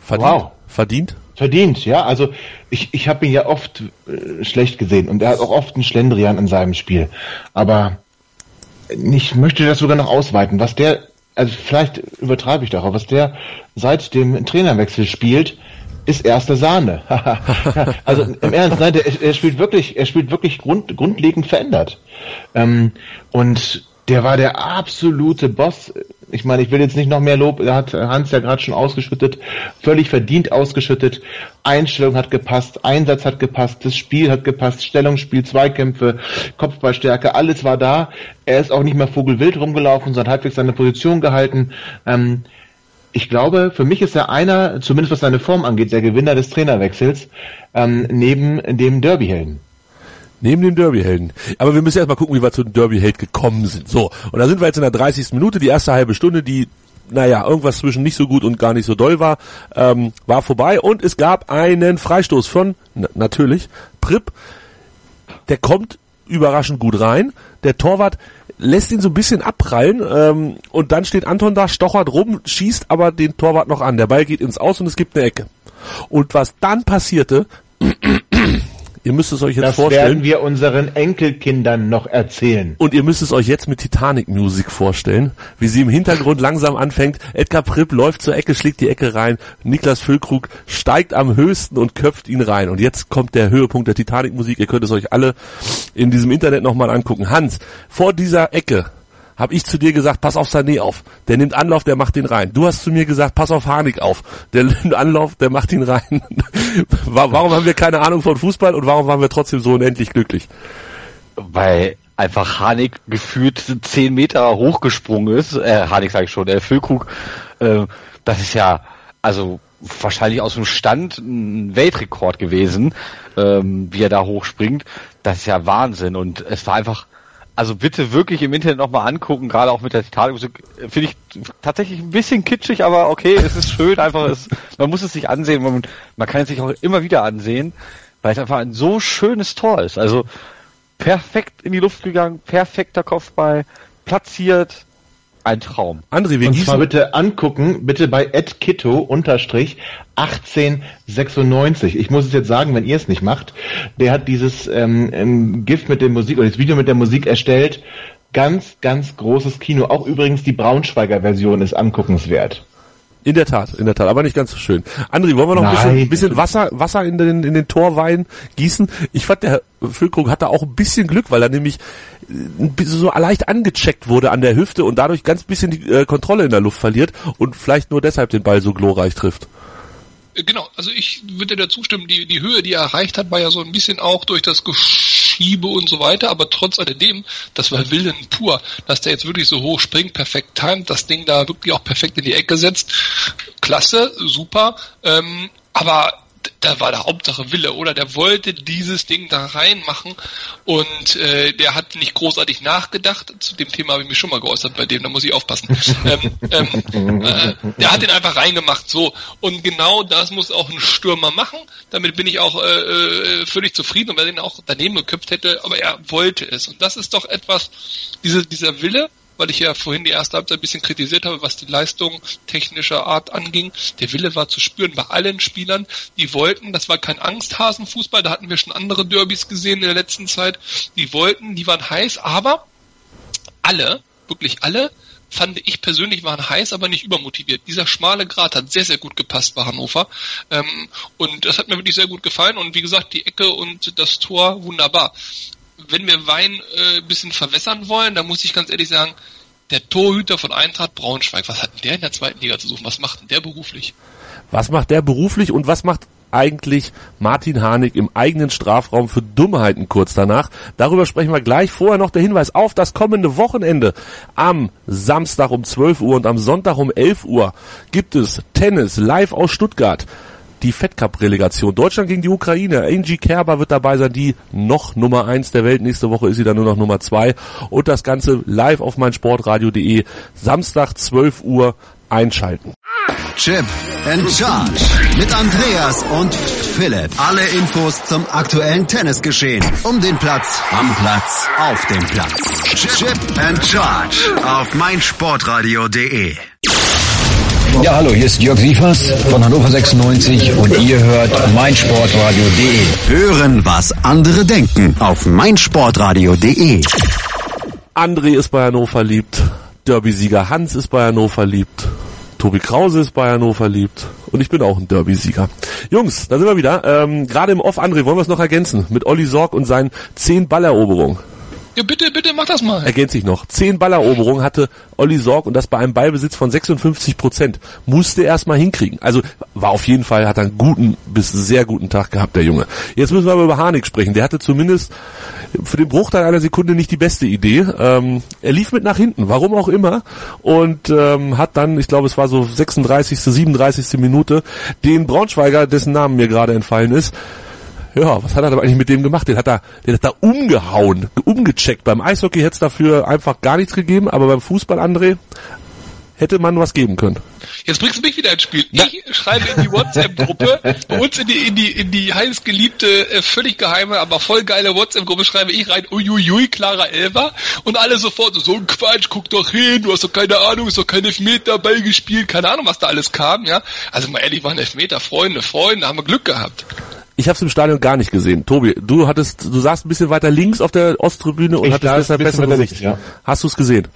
Verdient. Wow. Verdient? Verdient, ja. Also ich, ich habe ihn ja oft äh, schlecht gesehen und er hat auch oft einen Schlendrian in seinem Spiel. Aber ich möchte das sogar noch ausweiten. Was der, also vielleicht übertreibe ich doch, aber was der seit dem Trainerwechsel spielt, ist erste Sahne. also im Ernst, nein, der, er spielt wirklich, er spielt wirklich grund, grundlegend verändert. Ähm, und der war der absolute Boss. Ich meine, ich will jetzt nicht noch mehr Lob, da hat Hans ja gerade schon ausgeschüttet, völlig verdient ausgeschüttet. Einstellung hat gepasst, Einsatz hat gepasst, das Spiel hat gepasst, Stellungsspiel, Zweikämpfe, Kopfballstärke, alles war da. Er ist auch nicht mehr vogelwild rumgelaufen, sondern halbwegs seine Position gehalten. Ähm, ich glaube, für mich ist er einer, zumindest was seine Form angeht, der Gewinner des Trainerwechsels, ähm, neben dem Derbyhelden. Neben dem Derby-Helden. Aber wir müssen erstmal gucken, wie wir zu dem Derby-Held gekommen sind. So, und da sind wir jetzt in der 30. Minute, die erste halbe Stunde, die, naja, irgendwas zwischen nicht so gut und gar nicht so doll war, ähm, war vorbei und es gab einen Freistoß von, na, natürlich, Prip. Der kommt überraschend gut rein. Der Torwart lässt ihn so ein bisschen abprallen ähm, und dann steht Anton da, stochert rum, schießt aber den Torwart noch an. Der Ball geht ins Aus und es gibt eine Ecke. Und was dann passierte, ihr müsst es euch jetzt Das vorstellen. werden wir unseren Enkelkindern noch erzählen. Und ihr müsst es euch jetzt mit Titanic-Musik vorstellen, wie sie im Hintergrund langsam anfängt. Edgar Pripp läuft zur Ecke, schlägt die Ecke rein. Niklas Füllkrug steigt am höchsten und köpft ihn rein. Und jetzt kommt der Höhepunkt der Titanic-Musik. Ihr könnt es euch alle in diesem Internet nochmal angucken. Hans, vor dieser Ecke habe ich zu dir gesagt, pass auf Sané auf. Der nimmt Anlauf, der macht den rein. Du hast zu mir gesagt, pass auf Harnik auf. Der nimmt Anlauf, der macht ihn rein. Wa- warum haben wir keine Ahnung von Fußball und warum waren wir trotzdem so unendlich glücklich? weil einfach Hanik gefühlt zehn Meter hochgesprungen ist, äh, Hanik sage ich schon, der Füllkrug, äh, das ist ja, also wahrscheinlich aus dem Stand ein Weltrekord gewesen, ähm, wie er da hochspringt. Das ist ja Wahnsinn und es war einfach, also bitte wirklich im Internet nochmal angucken, gerade auch mit der Titanic-Musik, finde ich tatsächlich ein bisschen kitschig, aber okay, es ist schön, einfach, es, man muss es sich ansehen, man, man kann es sich auch immer wieder ansehen, weil es einfach ein so schönes Tor ist. Also perfekt in die Luft gegangen, perfekter Kopfball, platziert, ein Traum. André, wir Und zwar bitte angucken, bitte bei @kitto unterstrich 1896. Ich muss es jetzt sagen, wenn ihr es nicht macht. Der hat dieses ähm, Gift mit der Musik oder das Video mit der Musik erstellt. Ganz, ganz großes Kino. Auch übrigens die Braunschweiger Version ist anguckenswert. In der Tat, in der Tat, aber nicht ganz so schön. André, wollen wir noch ein bisschen, ein bisschen Wasser, Wasser in den, in den Torwein gießen? Ich fand, der Füllkrug hatte auch ein bisschen Glück, weil er nämlich äh, ein bisschen so leicht angecheckt wurde an der Hüfte und dadurch ganz bisschen die äh, Kontrolle in der Luft verliert und vielleicht nur deshalb den Ball so glorreich trifft. Genau, also ich würde dir zustimmen, die, die Höhe, die er erreicht hat, war ja so ein bisschen auch durch das Geschiebe und so weiter, aber trotz alledem, das war Willen pur, dass der jetzt wirklich so hoch springt, perfekt timet, das Ding da wirklich auch perfekt in die Ecke setzt. Klasse, super, ähm, aber da war der Hauptsache Wille, oder? Der wollte dieses Ding da reinmachen und äh, der hat nicht großartig nachgedacht. Zu dem Thema habe ich mich schon mal geäußert bei dem, da muss ich aufpassen. ähm, ähm, äh, der hat den einfach reingemacht, so. Und genau das muss auch ein Stürmer machen. Damit bin ich auch äh, äh, völlig zufrieden und wenn er den auch daneben geköpft hätte, aber er wollte es. Und das ist doch etwas, diese, dieser Wille, weil ich ja vorhin die erste Halbzeit ein bisschen kritisiert habe, was die Leistung technischer Art anging. Der Wille war zu spüren bei allen Spielern, die wollten, das war kein Angsthasenfußball, da hatten wir schon andere Derbys gesehen in der letzten Zeit, die wollten, die waren heiß, aber alle, wirklich alle, fand ich persönlich waren heiß, aber nicht übermotiviert. Dieser schmale Grat hat sehr, sehr gut gepasst bei Hannover. Ähm, und das hat mir wirklich sehr gut gefallen. Und wie gesagt, die Ecke und das Tor wunderbar. Wenn wir Wein äh, bisschen verwässern wollen, dann muss ich ganz ehrlich sagen, der Torhüter von Eintracht Braunschweig, was hat denn der in der zweiten Liga zu suchen? Was macht denn der beruflich? Was macht der beruflich und was macht eigentlich Martin Harnik im eigenen Strafraum für Dummheiten kurz danach. Darüber sprechen wir gleich. Vorher noch der Hinweis auf das kommende Wochenende. Am Samstag um 12 Uhr und am Sonntag um 11 Uhr gibt es Tennis live aus Stuttgart die Fed Cup Relegation. Deutschland gegen die Ukraine. Angie Kerber wird dabei sein, die noch Nummer eins der Welt. Nächste Woche ist sie dann nur noch Nummer zwei. Und das Ganze live auf meinsportradio.de. Samstag 12 Uhr einschalten. Chip and Charge mit Andreas und Philipp. Alle Infos zum aktuellen Tennisgeschehen. Um den Platz, am Platz, auf dem Platz. Chip and Charge auf meinsportradio.de. Ja, hallo, hier ist Jörg Sievers von Hannover 96 und ihr hört meinsportradio.de. Hören, was andere denken auf meinsportradio.de. André ist bei Hannover liebt. Derby-Sieger Hans ist bei Hannover liebt. Tobi Krause ist bei Hannover liebt. Und ich bin auch ein Derby-Sieger. Jungs, da sind wir wieder. Ähm, Gerade im Off, André, wollen wir es noch ergänzen? Mit Olli Sorg und seinen 10 Balleroberungen. Ja, bitte, bitte, mach das mal. Ergänze ich noch. Zehn Balleroberungen hatte Olli Sorg und das bei einem Ballbesitz von 56 Prozent. Musste er erst mal hinkriegen. Also war auf jeden Fall, hat einen guten bis sehr guten Tag gehabt, der Junge. Jetzt müssen wir aber über Harnik sprechen. Der hatte zumindest für den Bruchteil einer Sekunde nicht die beste Idee. Ähm, er lief mit nach hinten, warum auch immer. Und ähm, hat dann, ich glaube es war so 36., 37. Minute, den Braunschweiger, dessen Namen mir gerade entfallen ist, ja, was hat er eigentlich mit dem gemacht? Den hat er, den hat er umgehauen, umgecheckt. Beim Eishockey hätte es dafür einfach gar nichts gegeben, aber beim Fußball, André, hätte man was geben können. Jetzt bringst du mich wieder ins Spiel. Ich schreibe in die WhatsApp-Gruppe, bei uns in die, in die, in die heißgeliebte, äh, völlig geheime, aber voll geile WhatsApp-Gruppe schreibe ich rein, uiuiui, Clara Elva, und alle sofort so, so ein Quatsch, guck doch hin, du hast doch keine Ahnung, ist doch kein Elfmeter Ball gespielt, keine Ahnung, was da alles kam, ja. Also mal ehrlich, waren Elfmeter, Freunde, Freunde, haben wir Glück gehabt. Ich habe es im Stadion gar nicht gesehen. Tobi, du hattest, du saßt ein bisschen weiter links auf der Osttribüne und Ich hattest deshalb bessere Sicht. ja. Hast du es gesehen?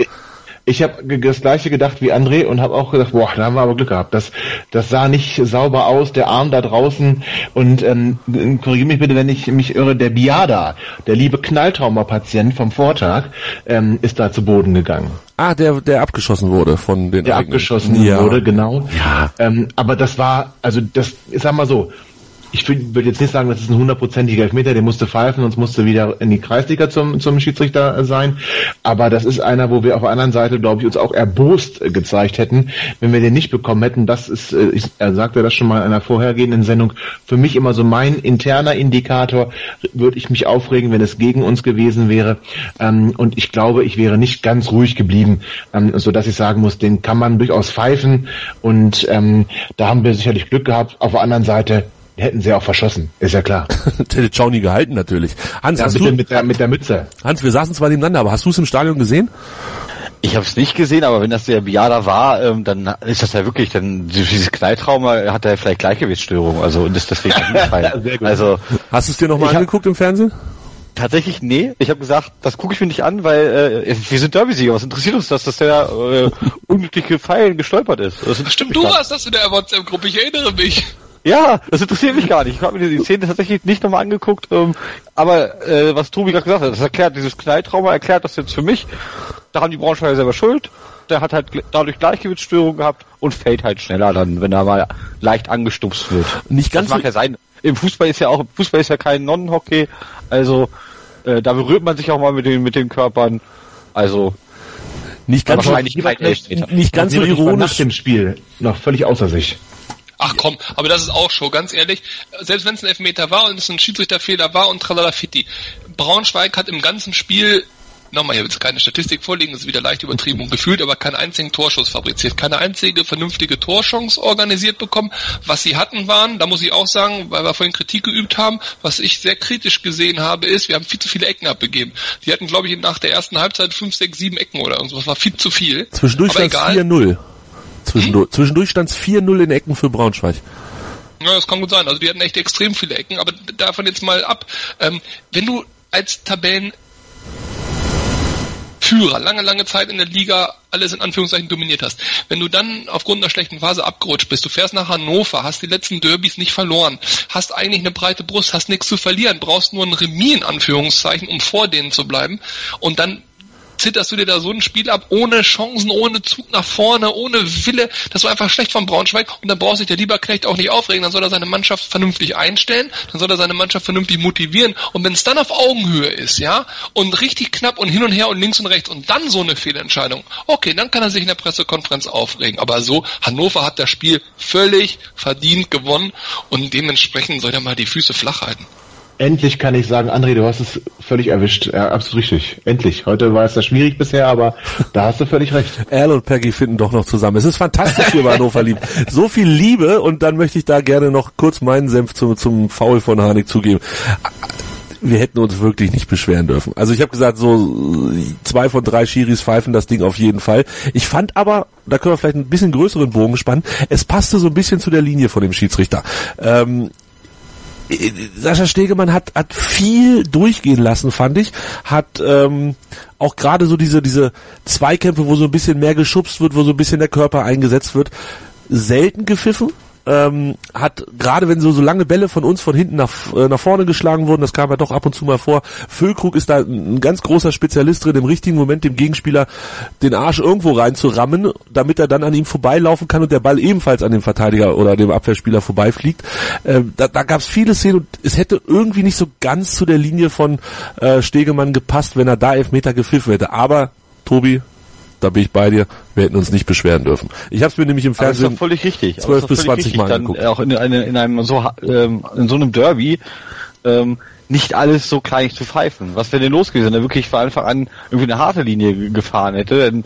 Ich habe das gleiche gedacht wie André und habe auch gedacht, boah, da haben wir aber Glück gehabt. Das, das sah nicht sauber aus, der Arm da draußen. Und ähm, korrigiere mich bitte, wenn ich mich irre, der Biada, der liebe Knalltraumapatient vom Vortag, ähm, ist da zu Boden gegangen. Ah, der, der abgeschossen wurde von den Der eigenen. abgeschossen ja. wurde, genau. Ja. Ähm, aber das war, also das, ich sag mal so, ich würde jetzt nicht sagen, das ist ein hundertprozentiger Elfmeter, der musste pfeifen, sonst musste wieder in die Kreisliga zum, zum Schiedsrichter äh, sein. Aber das ist einer, wo wir auf der anderen Seite, glaube ich, uns auch erbost äh, gezeigt hätten, wenn wir den nicht bekommen hätten. Das ist, äh, ich, sagte das schon mal in einer vorhergehenden Sendung, für mich immer so mein interner Indikator, würde ich mich aufregen, wenn es gegen uns gewesen wäre. Ähm, und ich glaube, ich wäre nicht ganz ruhig geblieben, ähm, so dass ich sagen muss, den kann man durchaus pfeifen. Und ähm, da haben wir sicherlich Glück gehabt. Auf der anderen Seite, hätten sie auch verschossen, ist ja klar. Hätte Czauny gehalten natürlich. Hans, Ja, hast du, mit der, mit der Mütze. Hans, wir saßen zwar nebeneinander, aber hast du es im Stadion gesehen? Ich habe es nicht gesehen, aber wenn das der Biada war, ähm, dann ist das ja wirklich, dann dieses Knalltrauma hat er vielleicht Gleichgewichtsstörung, also und ist deswegen gut. Also Hast du es dir nochmal angeguckt im Fernsehen? tatsächlich nee, ich habe gesagt, das gucke ich mir nicht an, weil äh, wir sind Derby-Sieger, was interessiert uns das, dass der äh, unglücklich gefallen gestolpert ist? Das Stimmt, du warst das in der WhatsApp-Gruppe, ich erinnere mich. Ja, das interessiert mich gar nicht. Ich habe mir die Szene tatsächlich nicht nochmal angeguckt. Ähm, aber äh, was Tobi gerade gesagt hat, das erklärt dieses Knalltrauma, erklärt das jetzt für mich. Da haben die Braunschweiger selber Schuld. Der hat halt dadurch Gleichgewichtsstörungen gehabt und fällt halt schneller dann, wenn er mal leicht angestupst wird. Nicht ganz das mag so- ja sein. Im Fußball ist ja auch, Fußball ist ja kein Non-Hockey. Also äh, da berührt man sich auch mal mit den mit den Körpern. Also Nicht ganz, so, Elfmeter. nicht ganz so Lieber Nach ironisch. dem Spiel noch völlig außer sich. Ach komm, aber das ist auch schon, ganz ehrlich, selbst wenn es ein Elfmeter war und es ein Schiedsrichterfehler war und tralala fitti, Braunschweig hat im ganzen Spiel, nochmal, hier wird keine Statistik vorliegen, das ist wieder leicht übertrieben und gefühlt, aber keinen einzigen Torschuss fabriziert, keine einzige vernünftige Torchance organisiert bekommen. Was sie hatten waren, da muss ich auch sagen, weil wir vorhin Kritik geübt haben, was ich sehr kritisch gesehen habe, ist, wir haben viel zu viele Ecken abgegeben. Die hatten, glaube ich, nach der ersten Halbzeit fünf, sechs, sieben Ecken oder irgendwas, war viel zu viel. Zwischendurch stand es egal. 4-0. Zwischendurch, zwischendurch stand es 4-0 in Ecken für Braunschweig. Ja, das kann gut sein. Also die hatten echt extrem viele Ecken, aber davon jetzt mal ab. Ähm, wenn du als Tabellenführer lange, lange Zeit in der Liga alles in Anführungszeichen dominiert hast, wenn du dann aufgrund einer schlechten Phase abgerutscht bist, du fährst nach Hannover, hast die letzten Derbys nicht verloren, hast eigentlich eine breite Brust, hast nichts zu verlieren, brauchst nur ein Remis in Anführungszeichen, um vor denen zu bleiben und dann zitterst du dir da so ein Spiel ab, ohne Chancen, ohne Zug nach vorne, ohne Wille. Das war einfach schlecht von Braunschweig und dann braucht sich der Lieberknecht auch nicht aufregen. Dann soll er seine Mannschaft vernünftig einstellen, dann soll er seine Mannschaft vernünftig motivieren und wenn es dann auf Augenhöhe ist, ja, und richtig knapp und hin und her und links und rechts und dann so eine Fehlentscheidung, okay, dann kann er sich in der Pressekonferenz aufregen. Aber so, Hannover hat das Spiel völlig verdient gewonnen und dementsprechend soll er mal die Füße flach halten. Endlich kann ich sagen, André, du hast es völlig erwischt. Ja, absolut richtig. Endlich. Heute war es ja schwierig bisher, aber da hast du völlig recht. Al und Peggy finden doch noch zusammen. Es ist fantastisch hier bei Hannover Lieb. So viel Liebe und dann möchte ich da gerne noch kurz meinen Senf zum, zum Foul von Harnik zugeben wir hätten uns wirklich nicht beschweren dürfen. Also ich habe gesagt, so zwei von drei Schiris pfeifen das Ding auf jeden Fall. Ich fand aber, da können wir vielleicht ein bisschen größeren Bogen spannen, es passte so ein bisschen zu der Linie von dem Schiedsrichter. Ähm, Sascha Stegemann hat, hat viel durchgehen lassen, fand ich. Hat ähm, auch gerade so diese, diese Zweikämpfe, wo so ein bisschen mehr geschubst wird, wo so ein bisschen der Körper eingesetzt wird, selten gepfiffen ähm, hat gerade wenn so, so lange Bälle von uns von hinten nach, äh, nach vorne geschlagen wurden, das kam ja doch ab und zu mal vor. Füllkrug ist da ein, ganz großer Spezialist drin, im richtigen Moment dem Gegenspieler den Arsch irgendwo reinzurammen, damit er dann an ihm vorbeilaufen kann und der Ball ebenfalls an dem Verteidiger oder dem Abwehrspieler vorbeifliegt. Ähm, da da gab es viele Szenen und es hätte irgendwie nicht so ganz zu der Linie von äh, Stegemann gepasst, wenn er da Elfmeter gepfiffen hätte. Aber Tobi, da bin ich bei dir, wir hätten uns nicht beschweren dürfen. Ich habe es mir nämlich im Fernsehen Aber ist doch völlig richtig. 12 bis 20 richtig. Mal Dann angeguckt. auch in, eine, in einem so ähm, in so einem Derby ähm, nicht alles so kleinig zu pfeifen. Was wäre denn los gewesen, wenn er wirklich von Anfang an irgendwie eine harte Linie ge- gefahren hätte? Dann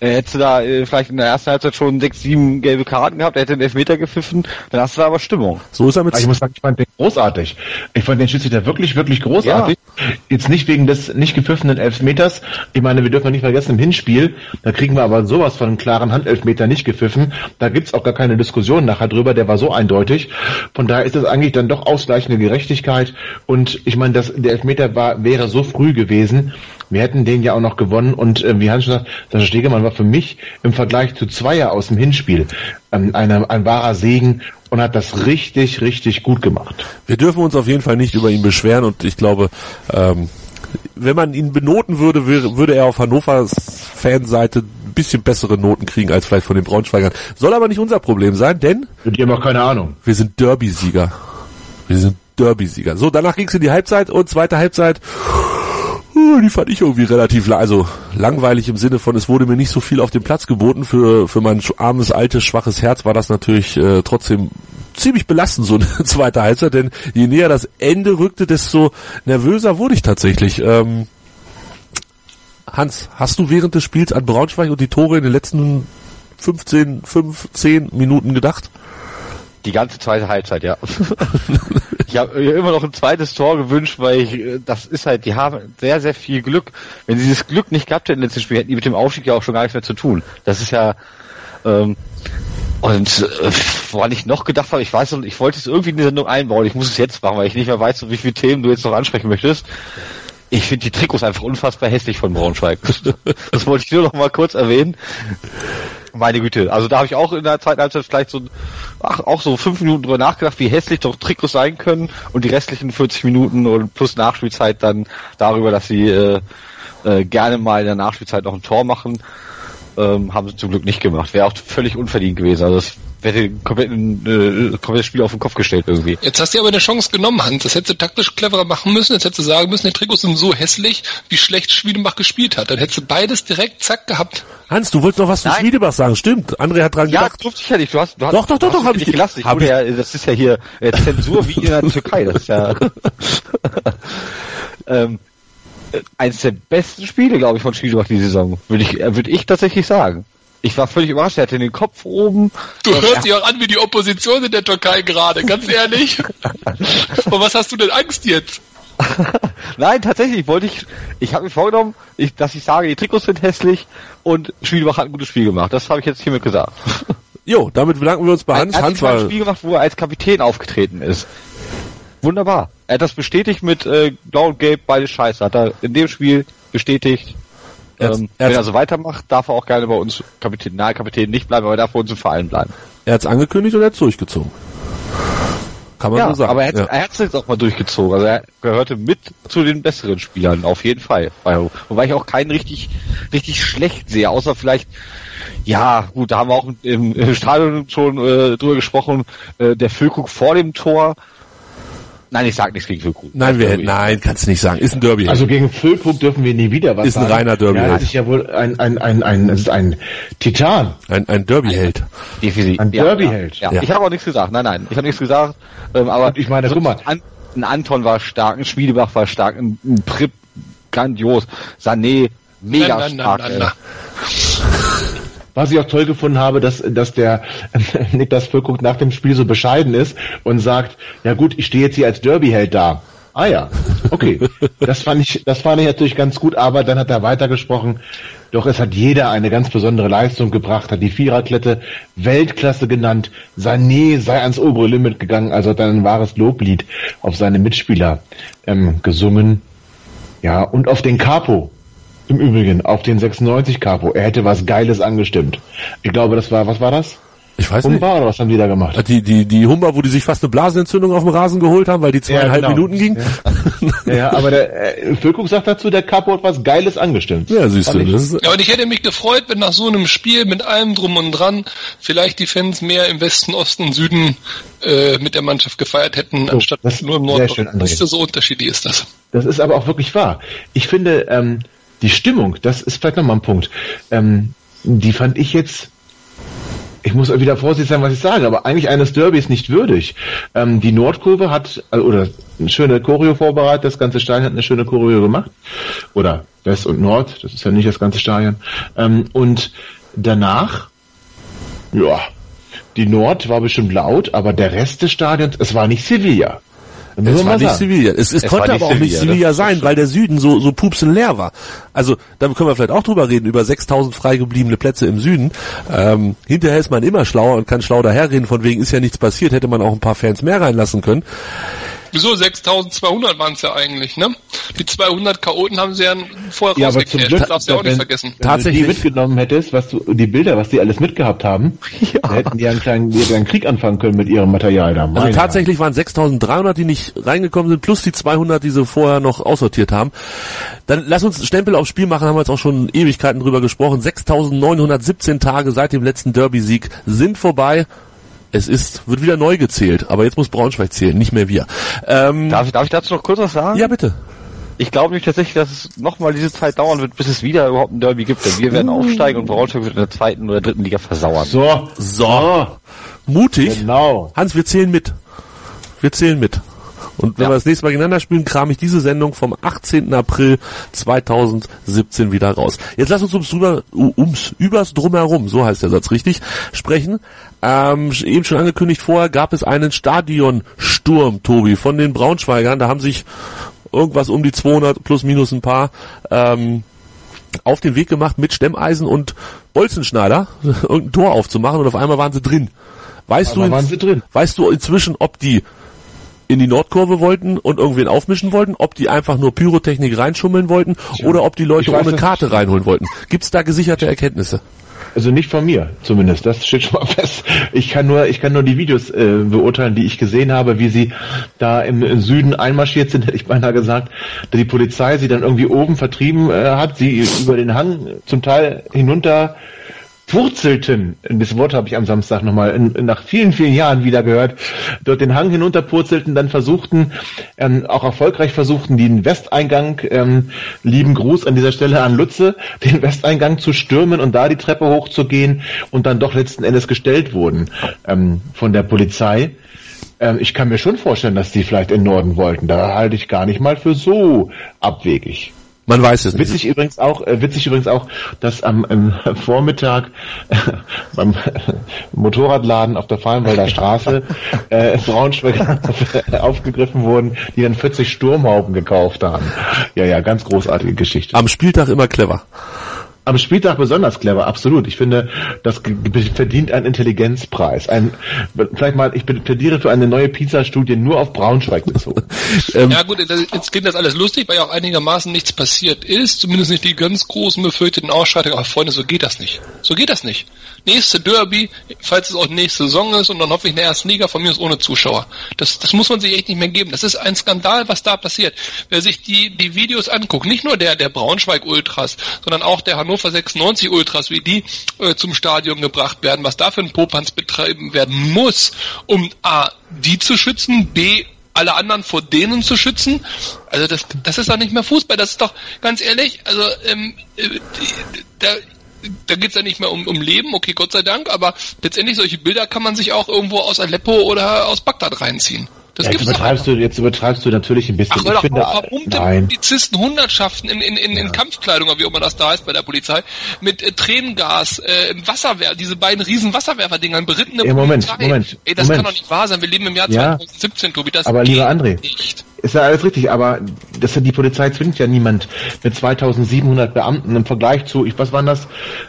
äh, hättest du da äh, vielleicht in der ersten Halbzeit schon sechs, sieben gelbe Karten gehabt, er hätte einen Elfmeter gepfiffen, dann hast du da aber Stimmung. So ist er mit ich muss sagen, ich fand den großartig. Ich fand den Schiedsrichter wirklich, wirklich großartig. Jetzt nicht wegen des nicht gepfiffenen Elfmeters. Ich meine, wir dürfen nicht vergessen, im Hinspiel, da kriegen wir aber sowas von einem klaren Handelfmeter nicht gepfiffen. Da gibt's auch gar keine Diskussion nachher drüber, der war so eindeutig. Von daher ist es eigentlich dann doch ausgleichende Gerechtigkeit. Und ich meine, der Elfmeter war, wäre so früh gewesen. Wir hätten den ja auch noch gewonnen und äh, wie Hans schon sagt, Sascha Stegemann war für mich im Vergleich zu Zweier aus dem Hinspiel ähm, eine, ein wahrer Segen und hat das richtig, richtig gut gemacht. Wir dürfen uns auf jeden Fall nicht über ihn beschweren und ich glaube, ähm, wenn man ihn benoten würde, wäre, würde er auf Hannovers Fanseite ein bisschen bessere Noten kriegen als vielleicht von den Braunschweigern. Soll aber nicht unser Problem sein, denn Und die haben auch keine Ahnung. wir sind Derby-Sieger. Wir sind Derby-Sieger. So, danach ging's in die Halbzeit und zweite Halbzeit. uh, Die fand ich irgendwie relativ, la- also langweilig im Sinne von, es wurde mir nicht so viel auf dem Platz geboten. Für, für mein armes, altes, schwaches Herz war das natürlich äh, trotzdem ziemlich belastend, so eine zweite Halbzeit, denn je näher das Ende rückte, desto nervöser wurde ich tatsächlich. Ähm, Hans, hast du während des Spiels an Braunschweig und die Tore in den letzten 15, 5, 10 Minuten gedacht? Die ganze zweite Halbzeit, ja. ich habe mir immer noch ein zweites Tor gewünscht, weil ich, äh, das ist halt, die haben sehr, sehr viel Glück. Wenn sie dieses Glück nicht gehabt hätten im letzten Spiel, hätten die mit dem Aufstieg ja auch schon gar nichts mehr zu tun. Das ist ja, ähm, und äh, woran ich noch gedacht habe, ich weiß noch, ich wollte es irgendwie in die Sendung einbauen, ich muss es jetzt machen, weil ich nicht mehr weiß, wie viele Themen du jetzt noch ansprechen möchtest. Ich finde die Trikots einfach unfassbar hässlich von Braunschweig. das wollte ich nur noch mal kurz erwähnen. Meine Güte, also da habe ich auch in der zweiten Halbzeit vielleicht so, ach, auch so fünf Minuten drüber nachgedacht, wie hässlich doch Trikots sein können und die restlichen 40 Minuten und plus Nachspielzeit dann darüber, dass sie äh, äh, gerne mal in der Nachspielzeit noch ein Tor machen, ähm, haben sie zum Glück nicht gemacht. Wäre auch völlig unverdient gewesen. Also das wäre komplett ein äh, komplettes Spiel auf den Kopf gestellt irgendwie. Jetzt hast du aber eine Chance genommen, Hans. Das hättest du taktisch cleverer machen müssen. Jetzt hättest du sagen müssen, die Trikots sind so hässlich, wie schlecht Schwiedenbach gespielt hat. Dann hättest du beides direkt zack gehabt. Hans, du wolltest noch was zu Nein. Schmiedebach sagen. Stimmt, André hat dran Ja, gedacht. durfte ich ja nicht. Du hast, du hast, Doch, doch, doch, doch, mich hab ich nicht gelassen. Ich hab wurde ja, das ist ja hier äh, Zensur wie in der Türkei. Das ist ja ähm, äh, eines der besten Spiele, glaube ich, von Schiedebach die Saison. Würde ich, äh, würde ich tatsächlich sagen. Ich war völlig überrascht. Er hatte den Kopf oben. Du Und hörst dich auch an wie die Opposition in der Türkei gerade, ganz ehrlich. Vor was hast du denn Angst jetzt? Nein, tatsächlich wollte ich, ich habe mir vorgenommen, ich, dass ich sage, die Trikots sind hässlich und Schiedebach hat ein gutes Spiel gemacht. Das habe ich jetzt hiermit gesagt. Jo, damit bedanken wir uns bei Hans. er hat Hans ein Spiel gemacht, wo er als Kapitän aufgetreten ist. Wunderbar. Er hat das bestätigt mit äh, Blau und Gelb, beide Scheiße. Hat er in dem Spiel bestätigt. Hat's- ähm, wenn er so weitermacht, darf er auch gerne bei uns Kapitän, nahe Kapitän nicht bleiben, aber er darf bei uns im Verein bleiben. er hat's angekündigt und er hat's durchgezogen. kann man ja, so sagen. aber er hat ja. er hat's jetzt auch mal durchgezogen. Also er gehörte mit zu den besseren Spielern, auf jeden Fall. Weil- Wobei ich auch keinen richtig, richtig schlecht sehe, außer vielleicht, ja, gut, da haben wir auch im, im Stadion schon äh, drüber gesprochen, äh, der Füllkrug vor dem Tor. Nein, ich sag nichts gegen Füllkrug. Nein, wir, nein, kannst du nicht sagen. Ist ein Derby. Also gegen Füllkrug dürfen wir nie wieder was Ist ein sagen. reiner Derby. Er hat sich ja wohl ein, ein, ein, ein, es ist ein Titan. ein, ein Derby-Held. Definitiv. Ein Derby-Held. Ja, ja. Ja. Ich habe auch nichts gesagt. Nein, nein, ich habe nichts gesagt. Ähm, aber Und ich meine, guck mal. An, ein Anton war stark, ein Schmiedebach war stark, ein, ein Prip grandios, Sané mega Na, na, na, stark. Was ich auch toll gefunden habe, dass, dass der Niklas Füllkrug nach dem Spiel so bescheiden ist und sagt, ja gut, ich stehe jetzt hier als Derby-Held da. Ah ja, okay. Das fand ich, das fand ich natürlich ganz gut, aber dann hat er weitergesprochen. Doch es hat jeder eine ganz besondere Leistung gebracht, hat die Viererklette Weltklasse genannt. Sané sei ans obere Limit gegangen, also hat dann ein wahres Loblied auf seine Mitspieler ähm, gesungen. Ja, und auf den Capo. Im Übrigen, auf den 96 Capo. Er hätte was Geiles angestimmt. Ich glaube, das war, was war das? Ich weiß nicht. Humba oder was haben die da gemacht? Die, die, die Humber, wo die sich fast eine Blasenentzündung auf dem Rasen geholt haben, weil die zweieinhalb genau. Minuten ging. Ja, ja aber der äh, Füllkrug sagt dazu, der Capo hat was Geiles angestimmt. Ja, siehst du. Ich- Das ist, Ja, und ich hätte mich gefreut, wenn nach so einem Spiel mit allem drum und dran vielleicht die Fans mehr im Westen, Osten und Süden äh, mit der Mannschaft gefeiert hätten, Oh, anstatt das- nur im sehr Norden. schön, André. So unterschiedlich ist das? Das ist aber auch wirklich wahr. Ich finde, ähm, die Stimmung, das ist vielleicht nochmal ein Punkt, ähm, die fand ich jetzt, ich muss wieder vorsichtig sein, was ich sage, aber eigentlich eines Derbys nicht würdig. Ähm, die Nordkurve hat, äh, oder eine schöne Choreo vorbereitet, das ganze Stadion hat eine schöne Choreo gemacht. Oder West und Nord, das ist ja nicht das ganze Stadion. Ähm, und danach, ja, die Nord war bestimmt laut, aber der Rest des Stadions, es war nicht Sevilla. Es war mal nicht. Sevilla. Es, es, Es konnte aber auch nicht Sevilla, sein, weil der Süden so, so pupsen leer war. Also, da können wir vielleicht auch drüber reden, über 6000 frei gebliebene Plätze im Süden. Ähm, hinterher ist man immer schlauer und kann schlau daherreden, von wegen ist ja nichts passiert, hätte man auch ein paar Fans mehr reinlassen können. Wieso? 6200 waren es ja eigentlich, ne? Die 200 Chaoten haben sie ja vorher Ja, aber zum rausgekehrt. Glück, Das darfst du ja auch nicht wenn, vergessen. wenn Tatsächlich. du die mitgenommen hättest, was du, die Bilder, was die alles mitgehabt haben, da hätten die einen kleinen, die hätten einen Krieg anfangen können mit ihrem Material da. Also tatsächlich waren 6300, die nicht reingekommen sind, plus die 200, die sie vorher noch aussortiert haben. Dann lass uns Stempel aufs Spiel machen, haben wir jetzt auch schon Ewigkeiten drüber gesprochen. 6917 Tage seit dem letzten Derby-Sieg sind vorbei. Es ist, wird wieder neu gezählt, aber jetzt muss Braunschweig zählen, nicht mehr wir. Ähm, Darf, ich- darf ich dazu noch kurz was sagen? ja, bitte. Ich glaube nämlich tatsächlich, dass es nochmal diese Zeit dauern wird, bis es wieder überhaupt ein Derby gibt. Denn wir werden aufsteigen und Braunschweig wird in der zweiten oder dritten Liga versauern. So, So. Mutig. genau. Hans, wir zählen mit. Wir zählen mit. Und wenn Ja. wir das nächste Mal gegeneinander spielen, kram ich diese Sendung vom 18. April 2017 wieder raus. Jetzt lass uns ums, drüber, ums übers Drumherum, so heißt der Satz richtig, sprechen. Ähm, eben schon angekündigt vorher gab es einen Stadionsturm, Tobi, von den Braunschweigern. Da haben sich irgendwas um die 200 plus minus ein paar ähm, auf den Weg gemacht mit Stemmeisen und Bolzenschneider, irgendein Tor aufzumachen und auf einmal waren sie drin. Weißt Aber du, waren sie drin? weißt du inzwischen, ob die in die Nordkurve wollten und irgendwen aufmischen wollten, ob die einfach nur Pyrotechnik reinschummeln wollten oder ob die Leute weiß ohne Karte reinholen wollten. Gibt es da gesicherte Erkenntnisse? Also nicht von mir, zumindest. Das steht schon mal fest. Ich kann nur, ich kann nur die Videos äh, beurteilen, die ich gesehen habe, wie sie da im, im Süden einmarschiert sind, hätte ich beinahe gesagt. Da die Polizei sie dann irgendwie oben vertrieben äh, hat, sie über den Hang zum Teil hinunter purzelten, das Wort habe ich am Samstag nochmal nach vielen, vielen Jahren wieder gehört, dort den Hang hinunterpurzelten, dann versuchten, ähm, auch erfolgreich versuchten, den Westeingang, ähm, lieben Gruß an dieser Stelle an Lutze, den Westeingang zu stürmen und da die Treppe hochzugehen und dann doch letzten Endes gestellt wurden ähm, von der Polizei. Ähm, ich kann mir schon vorstellen, dass die vielleicht in den Norden wollten. Da halte ich gar nicht mal für so abwegig. Man weiß es nicht. Witzig übrigens auch, äh, witzig übrigens auch, dass am ähm, Vormittag äh, beim Motorradladen auf der Fallenwalder Straße äh, Braunschweiger aufgegriffen wurden, die dann 40 Sturmhauben gekauft haben. Ja, ja, ganz großartige Geschichte. Am Spieltag immer clever. Am Spieltag besonders clever, absolut. Ich finde, das verdient einen Intelligenzpreis. Ein, vielleicht mal, ich plädiere für eine neue PISA-Studie nur auf Braunschweig bezogen. ähm, ja gut, jetzt klingt das alles lustig, weil ja auch einigermaßen nichts passiert ist, zumindest nicht die ganz großen befürchteten Ausschreitungen. Aber Freunde, so geht das nicht. So geht das nicht. Nächste Derby, falls es auch nächste Saison ist und dann hoffe ich in der ersten Liga von mir ist ohne Zuschauer. Das, das muss man sich echt nicht mehr geben. Das ist ein Skandal, was da passiert. Wer sich die, die Videos anguckt, nicht nur der, der Braunschweig-Ultras, sondern auch der Hannover Hannover 96 Ultras, wie die äh, zum Stadion gebracht werden, was da für ein Popanz betreiben werden muss, um A, die zu schützen, B, alle anderen vor denen zu schützen. Also das, das ist doch nicht mehr Fußball. Das ist doch ganz ehrlich. Also ähm, äh, da, da geht's ja nicht mehr um, um Leben. Okay, Gott sei Dank. Aber letztendlich solche Bilder kann man sich auch irgendwo aus Aleppo oder aus Bagdad reinziehen. Das ja, jetzt übertreibst du, jetzt übertreibst du natürlich ein bisschen. Ach, ich finde, warum nein. Polizisten Hundertschaften in, in, in, ja. in Kampfkleidung, wie auch immer das da heißt bei der Polizei, mit äh, Tränengas, äh, Wasserwerfer, diese beiden riesen Wasserwerferdingern, berittene ja, Moment, Polizei. Moment, Ey, das Moment. kann doch nicht wahr sein. Wir leben im Jahr ja, 2017, Tobi. Das aber lieber André, nicht. Ist ja alles richtig, aber das, die Polizei zwingt ja niemand mit 2700 Beamten im Vergleich zu, ich, was waren das,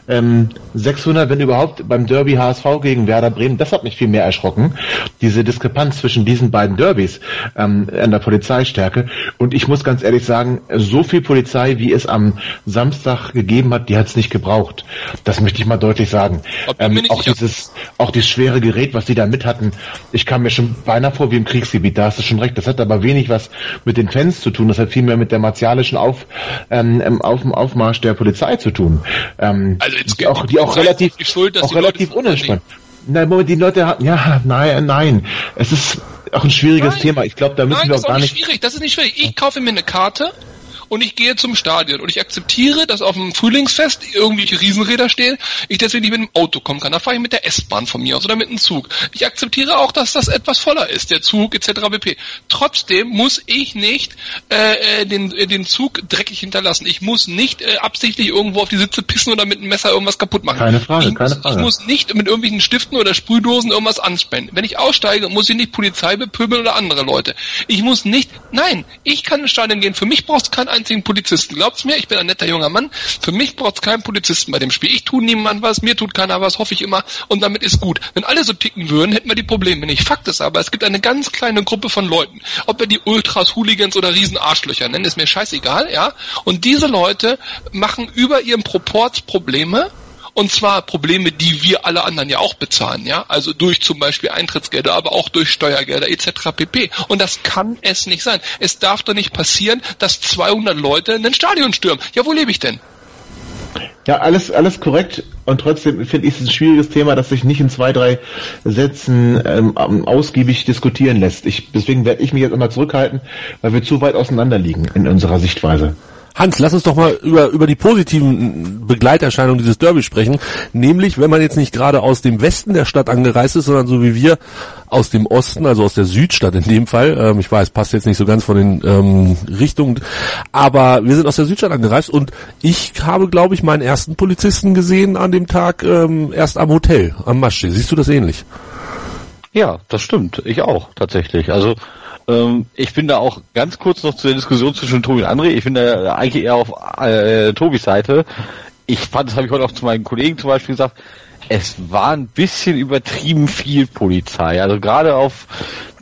ähm, 600, wenn überhaupt, beim Derby HSV gegen Werder Bremen. Das hat mich viel mehr erschrocken, diese Diskrepanz zwischen diesen beiden Derbys ähm, an der Polizeistärke. Und ich muss ganz ehrlich sagen, so viel Polizei, wie es am Samstag gegeben hat, die hat es nicht gebraucht. Das möchte ich mal deutlich sagen. Ähm, auch dieses, auch dieses schwere Gerät, was die da mit hatten, ich kam mir schon beinahe vor wie im Kriegsgebiet, da hast du schon recht. Das hat aber wenig was mit den Fans zu tun, das hat vielmehr mit der martialischen Auf, ähm, ähm Auf, Aufmarsch der Polizei zu tun. Ähm, also die auch, die auch relativ, die Schuld, auch relativ unentspannt. Nein, Moment, die Leute hatten, ja, nein, nein. Es ist auch ein schwieriges nein, Thema. Ich glaube, da müssen nein, wir auch gar nicht. Das ist schwierig, das ist nicht schwierig. Ich kaufe mir eine Karte und ich gehe zum Stadion und ich akzeptiere, dass auf dem Frühlingsfest irgendwelche Riesenräder stehen, ich deswegen nicht mit dem Auto kommen kann. Da fahre ich mit der S-Bahn von mir aus oder mit dem Zug. Ich akzeptiere auch, dass das etwas voller ist, der Zug etc. pp. Trotzdem muss ich nicht äh, äh den, äh, den Zug dreckig hinterlassen. Ich muss nicht äh, absichtlich irgendwo auf die Sitze pissen oder mit einem Messer irgendwas kaputt machen. Keine Frage, ich keine muss, Frage. Ich muss nicht mit irgendwelchen Stiften oder Sprühdosen irgendwas anspenden. Wenn ich aussteige, muss ich nicht Polizei bepöbeln oder andere Leute. Ich muss nicht, nein, ich kann ins Stadion gehen. Für mich braucht es keinen einzigen Polizisten. Glaubt's mir, ich bin ein netter junger Mann. Für mich braucht's keinen Polizisten bei dem Spiel. Ich tue niemand was, mir tut keiner was, hoffe ich immer. Und damit ist gut. Wenn alle so ticken würden, hätten wir die Probleme nicht. Fakt ist aber, es gibt eine ganz kleine Gruppe von Leuten. Ob wir die Ultras, Hooligans oder Riesenarschlöcher nennen, ist mir scheißegal, ja. Und diese Leute machen über ihren Proports Probleme und zwar Probleme, die wir alle anderen ja auch bezahlen, ja. Also durch zum Beispiel Eintrittsgelder, aber auch durch Steuergelder etc. pp. Und das kann es nicht sein. Es darf doch nicht passieren, dass 200 Leute in ein Stadion stürmen. Ja, wo lebe ich denn? Ja, alles, alles korrekt. Und trotzdem finde ich es ein schwieriges Thema, das sich nicht in zwei, drei Sätzen ähm, ausgiebig diskutieren lässt. Ich, deswegen werde ich mich jetzt immer zurückhalten, weil wir zu weit auseinander liegen in unserer Sichtweise. Hans, lass uns doch mal über, über die positiven Begleiterscheinungen dieses Derby sprechen. Nämlich, wenn man jetzt nicht gerade aus dem Westen der Stadt angereist ist, sondern so wie wir aus dem Osten, also aus der Südstadt in dem Fall. Ähm, ich weiß, passt jetzt nicht so ganz von den ähm, Richtungen, aber wir sind aus der Südstadt angereist und ich habe, glaube ich, meinen ersten Polizisten gesehen an dem Tag ähm, erst am Hotel, am Maschsee. Siehst du das ähnlich? Ja, das stimmt. Ich auch, tatsächlich. Also ähm, ich bin da auch ganz kurz noch zu der Diskussion zwischen Tobi und André. Ich bin da eigentlich eher auf äh, Tobis Seite. Ich fand, das habe ich heute auch zu meinen Kollegen zum Beispiel gesagt, es war ein bisschen übertrieben viel Polizei. Also gerade auf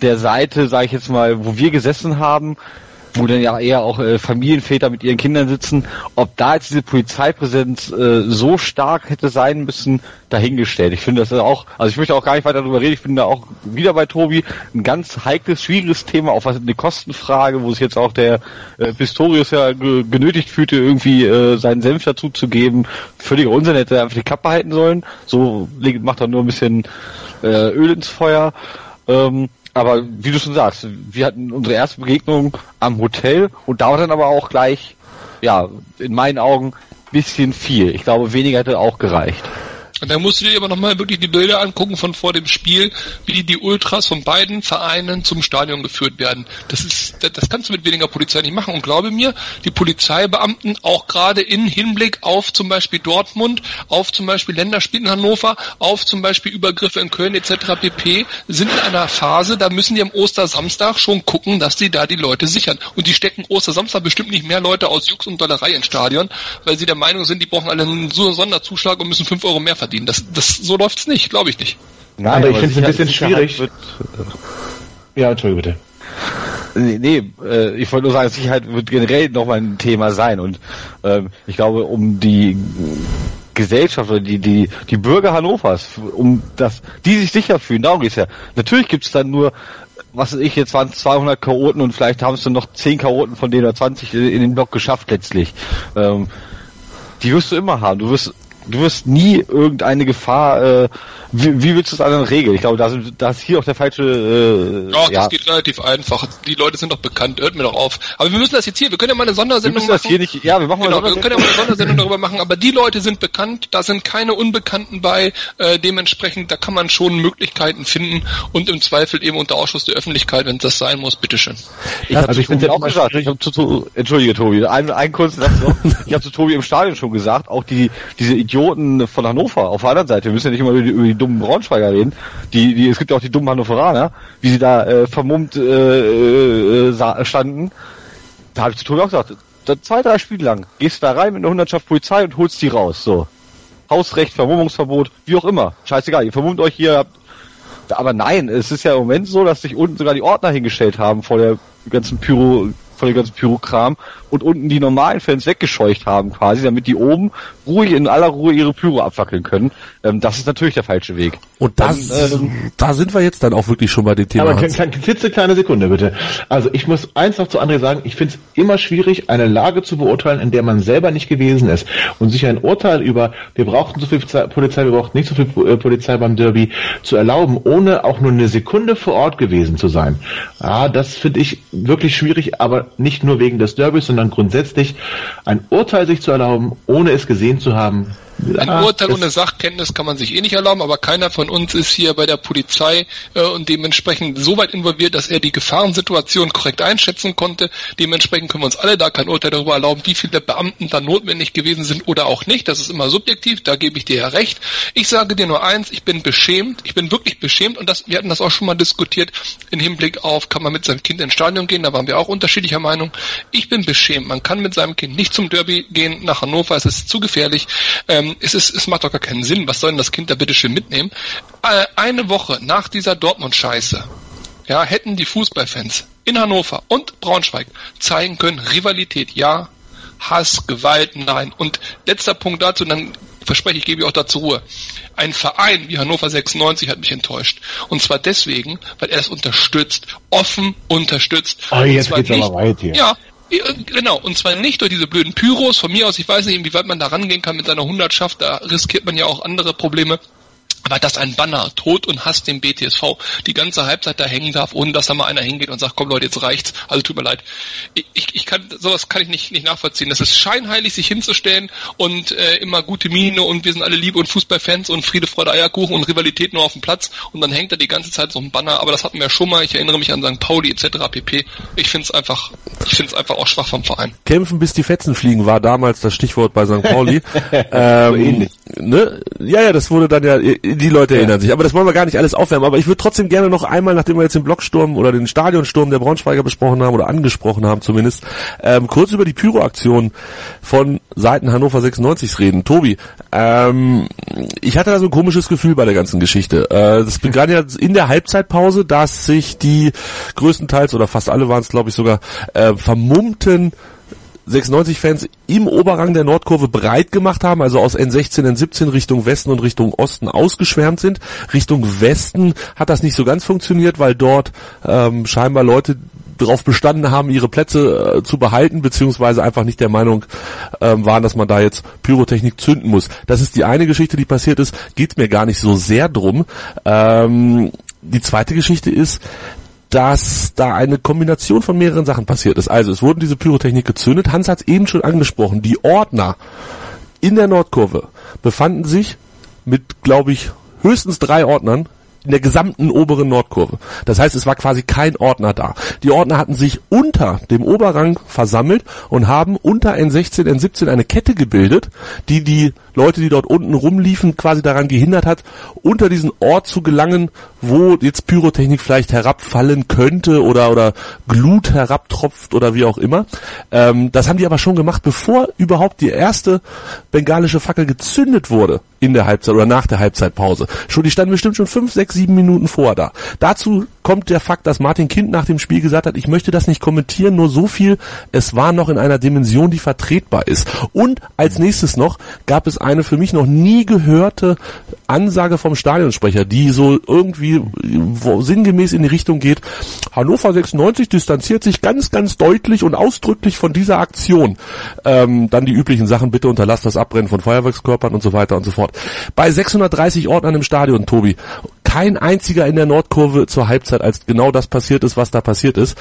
der Seite, sage ich jetzt mal, wo wir gesessen haben, wo dann ja eher auch äh, Familienväter mit ihren Kindern sitzen, ob da jetzt diese Polizeipräsenz äh, so stark hätte sein müssen, dahingestellt. Ich finde das auch, also ich möchte auch gar nicht weiter darüber reden, ich bin da auch wieder bei Tobi, ein ganz heikles, schwieriges Thema, auch was eine Kostenfrage, wo sich jetzt auch der äh, Pistorius ja ge genötigt fühlte, irgendwie äh, seinen Senf dazu zu geben. Völliger Unsinn, hätte er einfach die Klappe halten sollen. So macht er nur ein bisschen äh, Öl ins Feuer. Ähm, aber wie du schon sagst, wir hatten unsere erste Begegnung am Hotel und da war dann aber auch gleich, ja, in meinen Augen bisschen viel. Ich glaube, weniger hätte auch gereicht. Und da musst du dir aber nochmal wirklich die Bilder angucken von vor dem Spiel, wie die Ultras von beiden Vereinen zum Stadion geführt werden. Das ist, das kannst du mit weniger Polizei nicht machen. Und glaube mir, die Polizeibeamten, auch gerade in Hinblick auf zum Beispiel Dortmund, auf zum Beispiel Länderspiel in Hannover, auf zum Beispiel Übergriffe in Köln etc. pp, sind in einer Phase, da müssen die am Ostersamstag schon gucken, dass die da die Leute sichern. Und die stecken Ostersamstag bestimmt nicht mehr Leute aus Jux und Dollerei ins Stadion, weil sie der Meinung sind, die brauchen alle einen Sonderzuschlag und müssen fünf Euro mehr verdienen verdienen. Das, das, so läuft's nicht, glaube ich nicht. Nein, aber ich finde es ein bisschen schwierig. Wird, ja, Entschuldigung bitte. Nee, nee äh, ich wollte nur sagen, Sicherheit wird generell nochmal ein Thema sein und ähm, ich glaube, um die Gesellschaft oder die, die, die Bürger Hannovers, um das, die sich sicher fühlen, darum geht's ja. Natürlich gibt's dann nur, was weiß ich, jetzt waren 200 Chaoten und vielleicht haben es dann noch 10 Chaoten von denen oder 20 in den Block geschafft letztlich. Ähm, die wirst du immer haben. Du wirst du wirst nie irgendeine Gefahr, äh, wie, wie willst du es dann regeln? Ich glaube, da, sind, da ist hier auch der falsche... Äh, ja, das geht relativ einfach. Die Leute sind doch bekannt, hört mir doch auf. Aber wir müssen das jetzt hier, wir können ja mal eine Sondersendung machen. Das hier nicht, ja, wir machen genau, wir können ja mal eine Sondersendung darüber machen, aber die Leute sind bekannt, da sind keine Unbekannten bei, äh, dementsprechend, da kann man schon Möglichkeiten finden und im Zweifel eben unter Ausschuss der Öffentlichkeit, wenn das sein muss, bitteschön. Ich habe also ich auch gesagt, ich hab zu, zu, Entschuldige Tobi, ein, ein kurzes Satz noch. ich habe zu Tobi im Stadion schon gesagt, auch die diese Idioten von Hannover auf der anderen Seite, wir müssen ja nicht immer über die, über die dummen Braunschweiger reden. Die, die, es gibt ja auch die dummen Hannoveraner, wie sie da äh, vermummt äh, äh, standen. Da habe ich zu Tobi auch gesagt, da, zwei, drei Spiele lang gehst du da rein mit einer Hundertschaft Polizei und holst die raus. So. Hausrecht, Vermummungsverbot, wie auch immer. Scheißegal, ihr vermummt euch hier, habt aber nein, es ist ja im Moment so, dass sich unten sogar die Ordner hingestellt haben vor der ganzen Pyro, vor dem ganzen Pyrokram und unten die normalen Fans weggescheucht haben quasi, damit die oben ruhig in aller Ruhe ihre Pyro abfackeln können. Ähm, das ist natürlich der falsche Weg. Und das, dann, ähm, da sind wir jetzt dann auch wirklich schon bei dem Thema. Aber keine klitzekleine Sekunde bitte. Also ich muss eins noch zu André sagen, ich finde es immer schwierig, eine Lage zu beurteilen, in der man selber nicht gewesen ist und sich ein Urteil über, wir brauchten so viel Polizei, wir brauchten nicht so viel äh, Polizei beim Derby zu erlauben, ohne auch nur eine Sekunde vor Ort gewesen zu sein. Ja, das finde ich wirklich schwierig, aber nicht nur wegen des Derbys, sondern grundsätzlich ein Urteil sich zu erlauben, ohne es gesehen zu haben, ein ah, Urteil ohne Sachkenntnis kann man sich eh nicht erlauben, aber keiner von uns ist hier bei der Polizei äh, und dementsprechend so weit involviert, dass er die Gefahrensituation korrekt einschätzen konnte. Dementsprechend können wir uns alle da kein Urteil darüber erlauben, wie viele Beamten da notwendig gewesen sind oder auch nicht. Das ist immer subjektiv, da gebe ich dir ja recht. Ich sage dir nur eins, ich bin beschämt, ich bin wirklich beschämt und das, wir hatten das auch schon mal diskutiert im Hinblick auf, kann man mit seinem Kind ins Stadion gehen, da waren wir auch unterschiedlicher Meinung. Ich bin beschämt, man kann mit seinem Kind nicht zum Derby gehen nach Hannover, es ist zu gefährlich. Ähm, es, ist, es macht doch gar keinen Sinn. Was soll denn das Kind da bitte schön mitnehmen? Äh, eine Woche nach dieser Dortmund-Scheiße, ja, hätten die Fußballfans in Hannover und Braunschweig zeigen können, Rivalität ja, Hass, Gewalt, nein. Und letzter Punkt dazu, dann verspreche ich, gebe ich auch dazu Ruhe. Ein Verein wie Hannover 96 hat mich enttäuscht. Und zwar deswegen, weil er es unterstützt, offen unterstützt. Ah, jetzt geht's nicht, aber weit hier. Ja, Genau, und zwar nicht durch diese blöden Pyros. Von mir aus, ich weiß nicht, inwieweit man da rangehen kann mit seiner Hundertschaft, da riskiert man ja auch andere Probleme aber dass ein Banner Tod und Hass dem BTSV die ganze Halbzeit da hängen darf, ohne dass da mal einer hingeht und sagt, komm Leute, jetzt reicht's. Also tut mir leid. Ich, ich kann sowas kann ich nicht, nicht nachvollziehen. Das ist scheinheilig, sich hinzustellen und äh, immer gute Miene und wir sind alle Liebe und Fußballfans und Friede, Freude, Eierkuchen und Rivalität nur auf dem Platz und dann hängt da die ganze Zeit so ein Banner. Aber das hatten wir ja schon mal. Ich erinnere mich an St. Pauli etc. pp. Ich finde es einfach, ich finde es einfach auch schwach vom Verein. Kämpfen bis die Fetzen fliegen war damals das Stichwort bei St. Pauli. ähm, so ähnlich. Ne? Ja, ja, das wurde dann ja die Leute erinnern sich. Aber das wollen wir gar nicht alles aufwärmen. Aber ich würde trotzdem gerne noch einmal, nachdem wir jetzt den Blocksturm oder den Stadionsturm der Braunschweiger besprochen haben oder angesprochen haben zumindest, ähm, kurz über die Pyroaktion von Seiten Hannover 96 reden. Tobi, ähm, ich hatte da so ein komisches Gefühl bei der ganzen Geschichte. Äh, das begann ja in der Halbzeitpause, dass sich die größtenteils oder fast alle waren es, glaube ich, sogar äh, vermummten 96-Fans im Oberrang der Nordkurve breit gemacht haben, also aus N16, N17 Richtung Westen und Richtung Osten ausgeschwärmt sind. Richtung Westen hat das nicht so ganz funktioniert, weil dort ähm, scheinbar Leute darauf bestanden haben, ihre Plätze äh, zu behalten, beziehungsweise einfach nicht der Meinung ähm, waren, dass man da jetzt Pyrotechnik zünden muss. Das ist die eine Geschichte, die passiert ist. Geht mir gar nicht so sehr drum. Ähm, die zweite Geschichte ist, dass da eine Kombination von mehreren Sachen passiert ist. Also es wurden diese Pyrotechnik gezündet. Hans hat es eben schon angesprochen. Die Ordner in der Nordkurve befanden sich mit, glaube ich, höchstens drei Ordnern in der gesamten oberen Nordkurve. Das heißt, es war quasi kein Ordner da. Die Ordner hatten sich unter dem Oberrang versammelt und haben unter N16, N17 eine Kette gebildet, die die Leute, die dort unten rumliefen, quasi daran gehindert hat, unter diesen Ort zu gelangen, wo jetzt Pyrotechnik vielleicht herabfallen könnte oder, oder Glut herabtropft oder wie auch immer. Ähm, das haben die aber schon gemacht, bevor überhaupt die erste bengalische Fackel gezündet wurde in der Halbzeit oder nach der Halbzeitpause. Schon, die standen bestimmt schon fünf, sechs, sieben Minuten vor da. Dazu kommt der Fakt, dass Martin Kind nach dem Spiel gesagt hat, ich möchte das nicht kommentieren, nur so viel, es war noch in einer Dimension, die vertretbar ist. Und als nächstes noch gab es eine für mich noch nie gehörte Ansage vom Stadionsprecher, die so irgendwie sinngemäß in die Richtung geht, Hannover 96 distanziert sich ganz, ganz deutlich und ausdrücklich von dieser Aktion. Ähm, dann die üblichen Sachen, bitte unterlasst das Abbrennen von Feuerwerkskörpern und so weiter und so fort. Bei 630 Ordnern im Stadion, Tobi, kein einziger in der Nordkurve zur Halbzeit, als genau das passiert ist, was da passiert ist.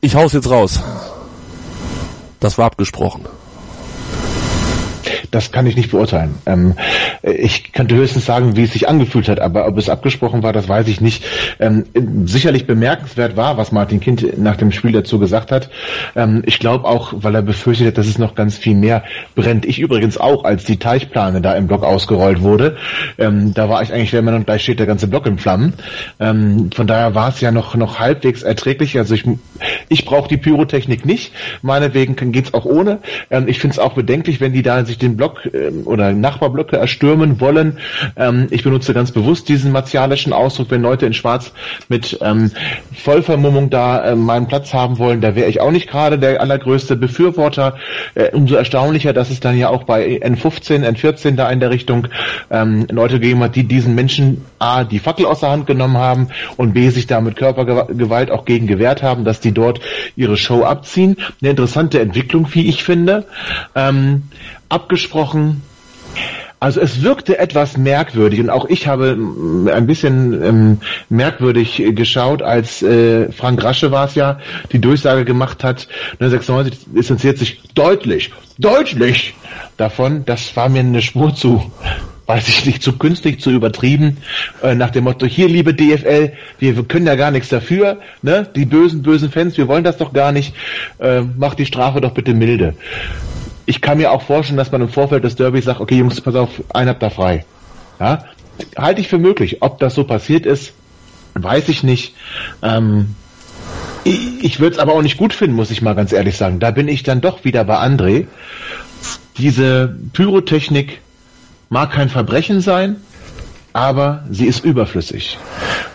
Ich hau's jetzt raus. Das war abgesprochen. Das kann ich nicht beurteilen. Ähm, ich könnte höchstens sagen, wie es sich angefühlt hat, aber ob es abgesprochen war, das weiß ich nicht. Ähm, sicherlich bemerkenswert war, was Martin Kind nach dem Spiel dazu gesagt hat. Ähm, ich glaube auch, weil er befürchtet hat, dass es noch ganz viel mehr brennt. Ich übrigens auch, als die Teichplane da im Block ausgerollt wurde. Ähm, da war ich eigentlich wenn man gleich steht der ganze Block in Flammen. Ähm, von daher war es ja noch, noch halbwegs erträglich. Also ich, ich brauche die Pyrotechnik nicht. Meinetwegen geht's auch ohne. Ähm, ich finde es auch bedenklich, wenn die da sich den Block ähm, oder Nachbarblöcke erstürmen wollen. Ähm, ich benutze ganz bewusst diesen martialischen Ausdruck, wenn Leute in Schwarz mit ähm, Vollvermummung da äh, meinen Platz haben wollen, da wäre ich auch nicht gerade der allergrößte Befürworter. Äh, umso erstaunlicher, dass es dann ja auch bei N15, N14 da in der Richtung ähm, Leute gegeben hat, die diesen Menschen A, die Fackel aus der Hand genommen haben und B, sich da mit Körpergewalt auch gegen gewehrt haben, dass die dort ihre Show abziehen. Eine interessante Entwicklung, wie ich finde. Ähm, abgesprochen. Also es wirkte etwas merkwürdig und auch ich habe ein bisschen ähm, merkwürdig geschaut, als äh, Frank Rasche war es ja, die Durchsage gemacht hat, 1996 distanziert sich deutlich, deutlich davon, das war mir eine Spur zu weiß ich nicht, zu künstlich, zu übertrieben, äh, nach dem Motto, hier liebe DFL, wir, wir können ja gar nichts dafür, ne? Die bösen, bösen Fans, wir wollen das doch gar nicht, äh, macht die Strafe doch bitte milde ich kann mir auch vorstellen, dass man im Vorfeld des Derbys sagt, okay Jungs, pass auf, ein habt da frei. Ja, halte ich für möglich. Ob das so passiert ist, weiß ich nicht. Ähm, ich, ich würde es aber auch nicht gut finden, muss ich mal ganz ehrlich sagen. Da bin ich dann doch wieder bei André. Diese Pyrotechnik mag kein Verbrechen sein, aber sie ist überflüssig.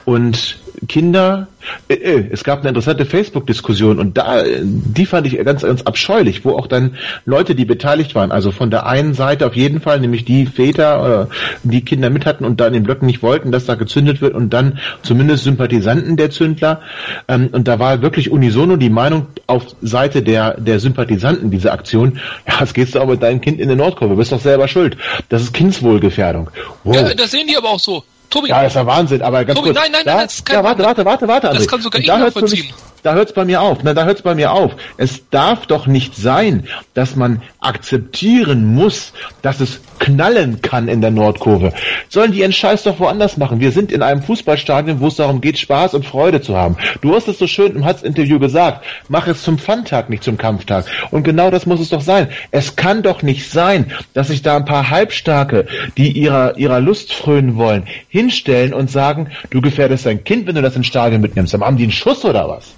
Und Kinder, äh, äh, es gab eine interessante Facebook-Diskussion und da, die fand ich ganz, ganz abscheulich, wo auch dann Leute, die beteiligt waren, also von der einen Seite auf jeden Fall, nämlich die Väter, äh, die Kinder mit hatten und da in den Blöcken nicht wollten, dass da gezündet wird und dann zumindest Sympathisanten der Zündler. Ähm, und da war wirklich unisono die Meinung auf Seite der, der Sympathisanten dieser Aktion, ja, jetzt gehst du aber mit deinem Kind in den Nordkurve, bist doch selber schuld. Das ist Kindswohlgefährdung. Wow. Ja, das sehen die aber auch so. Tobi. Ja, das ist ja Wahnsinn, aber ganz Tobi, kurz. Nein, nein, nein, das ist kein Ja, warte, warte, warte, warte, André. Das kann sogar ich da nachvollziehen. Mich, da hört's bei mir auf. Na, da hört's bei mir auf. Es darf doch nicht sein, dass man akzeptieren muss, dass es knallen kann in der Nordkurve. Sollen die ihren Scheiß doch woanders machen. Wir sind in einem Fußballstadion, wo es darum geht, Spaß und Freude zu haben. Du hast es so schön im Hatz-Interview gesagt. Mach es zum Fun-Tag, nicht zum Kampftag. Und genau das muss es doch sein. Es kann doch nicht sein, dass sich da ein paar Halbstarke, die ihrer, ihrer Lust frönen wollen, hinstellen und sagen, du gefährdest dein Kind, wenn du das ins Stadion mitnimmst. Dann haben die einen Schuss oder was?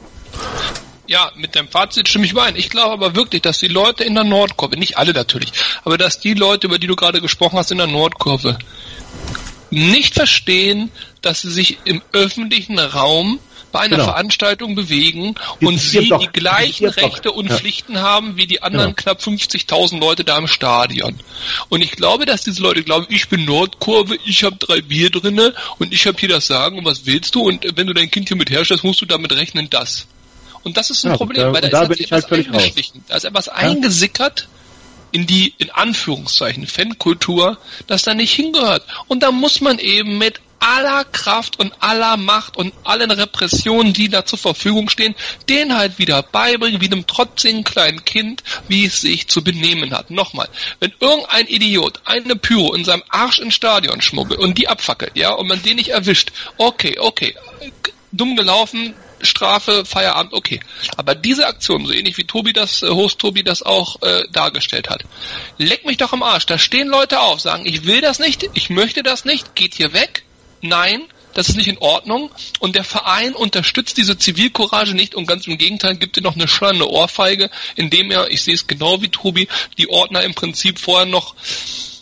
Ja, mit dem Fazit stimme ich überein. Ich glaube aber wirklich, dass die Leute in der Nordkurve, nicht alle natürlich, aber dass die Leute, über die du gerade gesprochen hast, in der Nordkurve nicht verstehen, dass sie sich im öffentlichen Raum bei einer genau. Veranstaltung bewegen und sie doch, die gleichen Rechte und ja. Pflichten haben wie die anderen genau. knapp 50.000 Leute da im Stadion. Und ich glaube, dass diese Leute glauben, ich bin Nordkurve, ich habe drei Bier drinne und ich habe hier das Sagen und was willst du und wenn du dein Kind hier mit herstellst, musst du damit rechnen, das. Und das ist ein ja, Problem, da, weil da, da ist ich halt raus. Da ist etwas ja. eingesickert in die, in Anführungszeichen, Fankultur, das da nicht hingehört. Und da muss man eben mit aller Kraft und aller Macht und allen Repressionen, die da zur Verfügung stehen, den halt wieder beibringen, wie einem trotzigen kleinen Kind, wie es sich zu benehmen hat. Nochmal, wenn irgendein Idiot eine Pyro in seinem Arsch ins Stadion schmuggelt und die abfackelt, ja, und man den nicht erwischt, okay, okay, dumm gelaufen, Strafe, Feierabend, okay. Aber diese Aktion, so ähnlich wie Tobi das, äh, Host Tobi das auch äh, dargestellt hat, leck mich doch am Arsch. Da stehen Leute auf, sagen, ich will das nicht, ich möchte das nicht, geht hier weg. Nein, das ist nicht in Ordnung. Und der Verein unterstützt diese Zivilcourage nicht und ganz im Gegenteil gibt ihr noch eine schöne Ohrfeige, indem er, ich sehe es genau wie Tobi, die Ordner im Prinzip vorher noch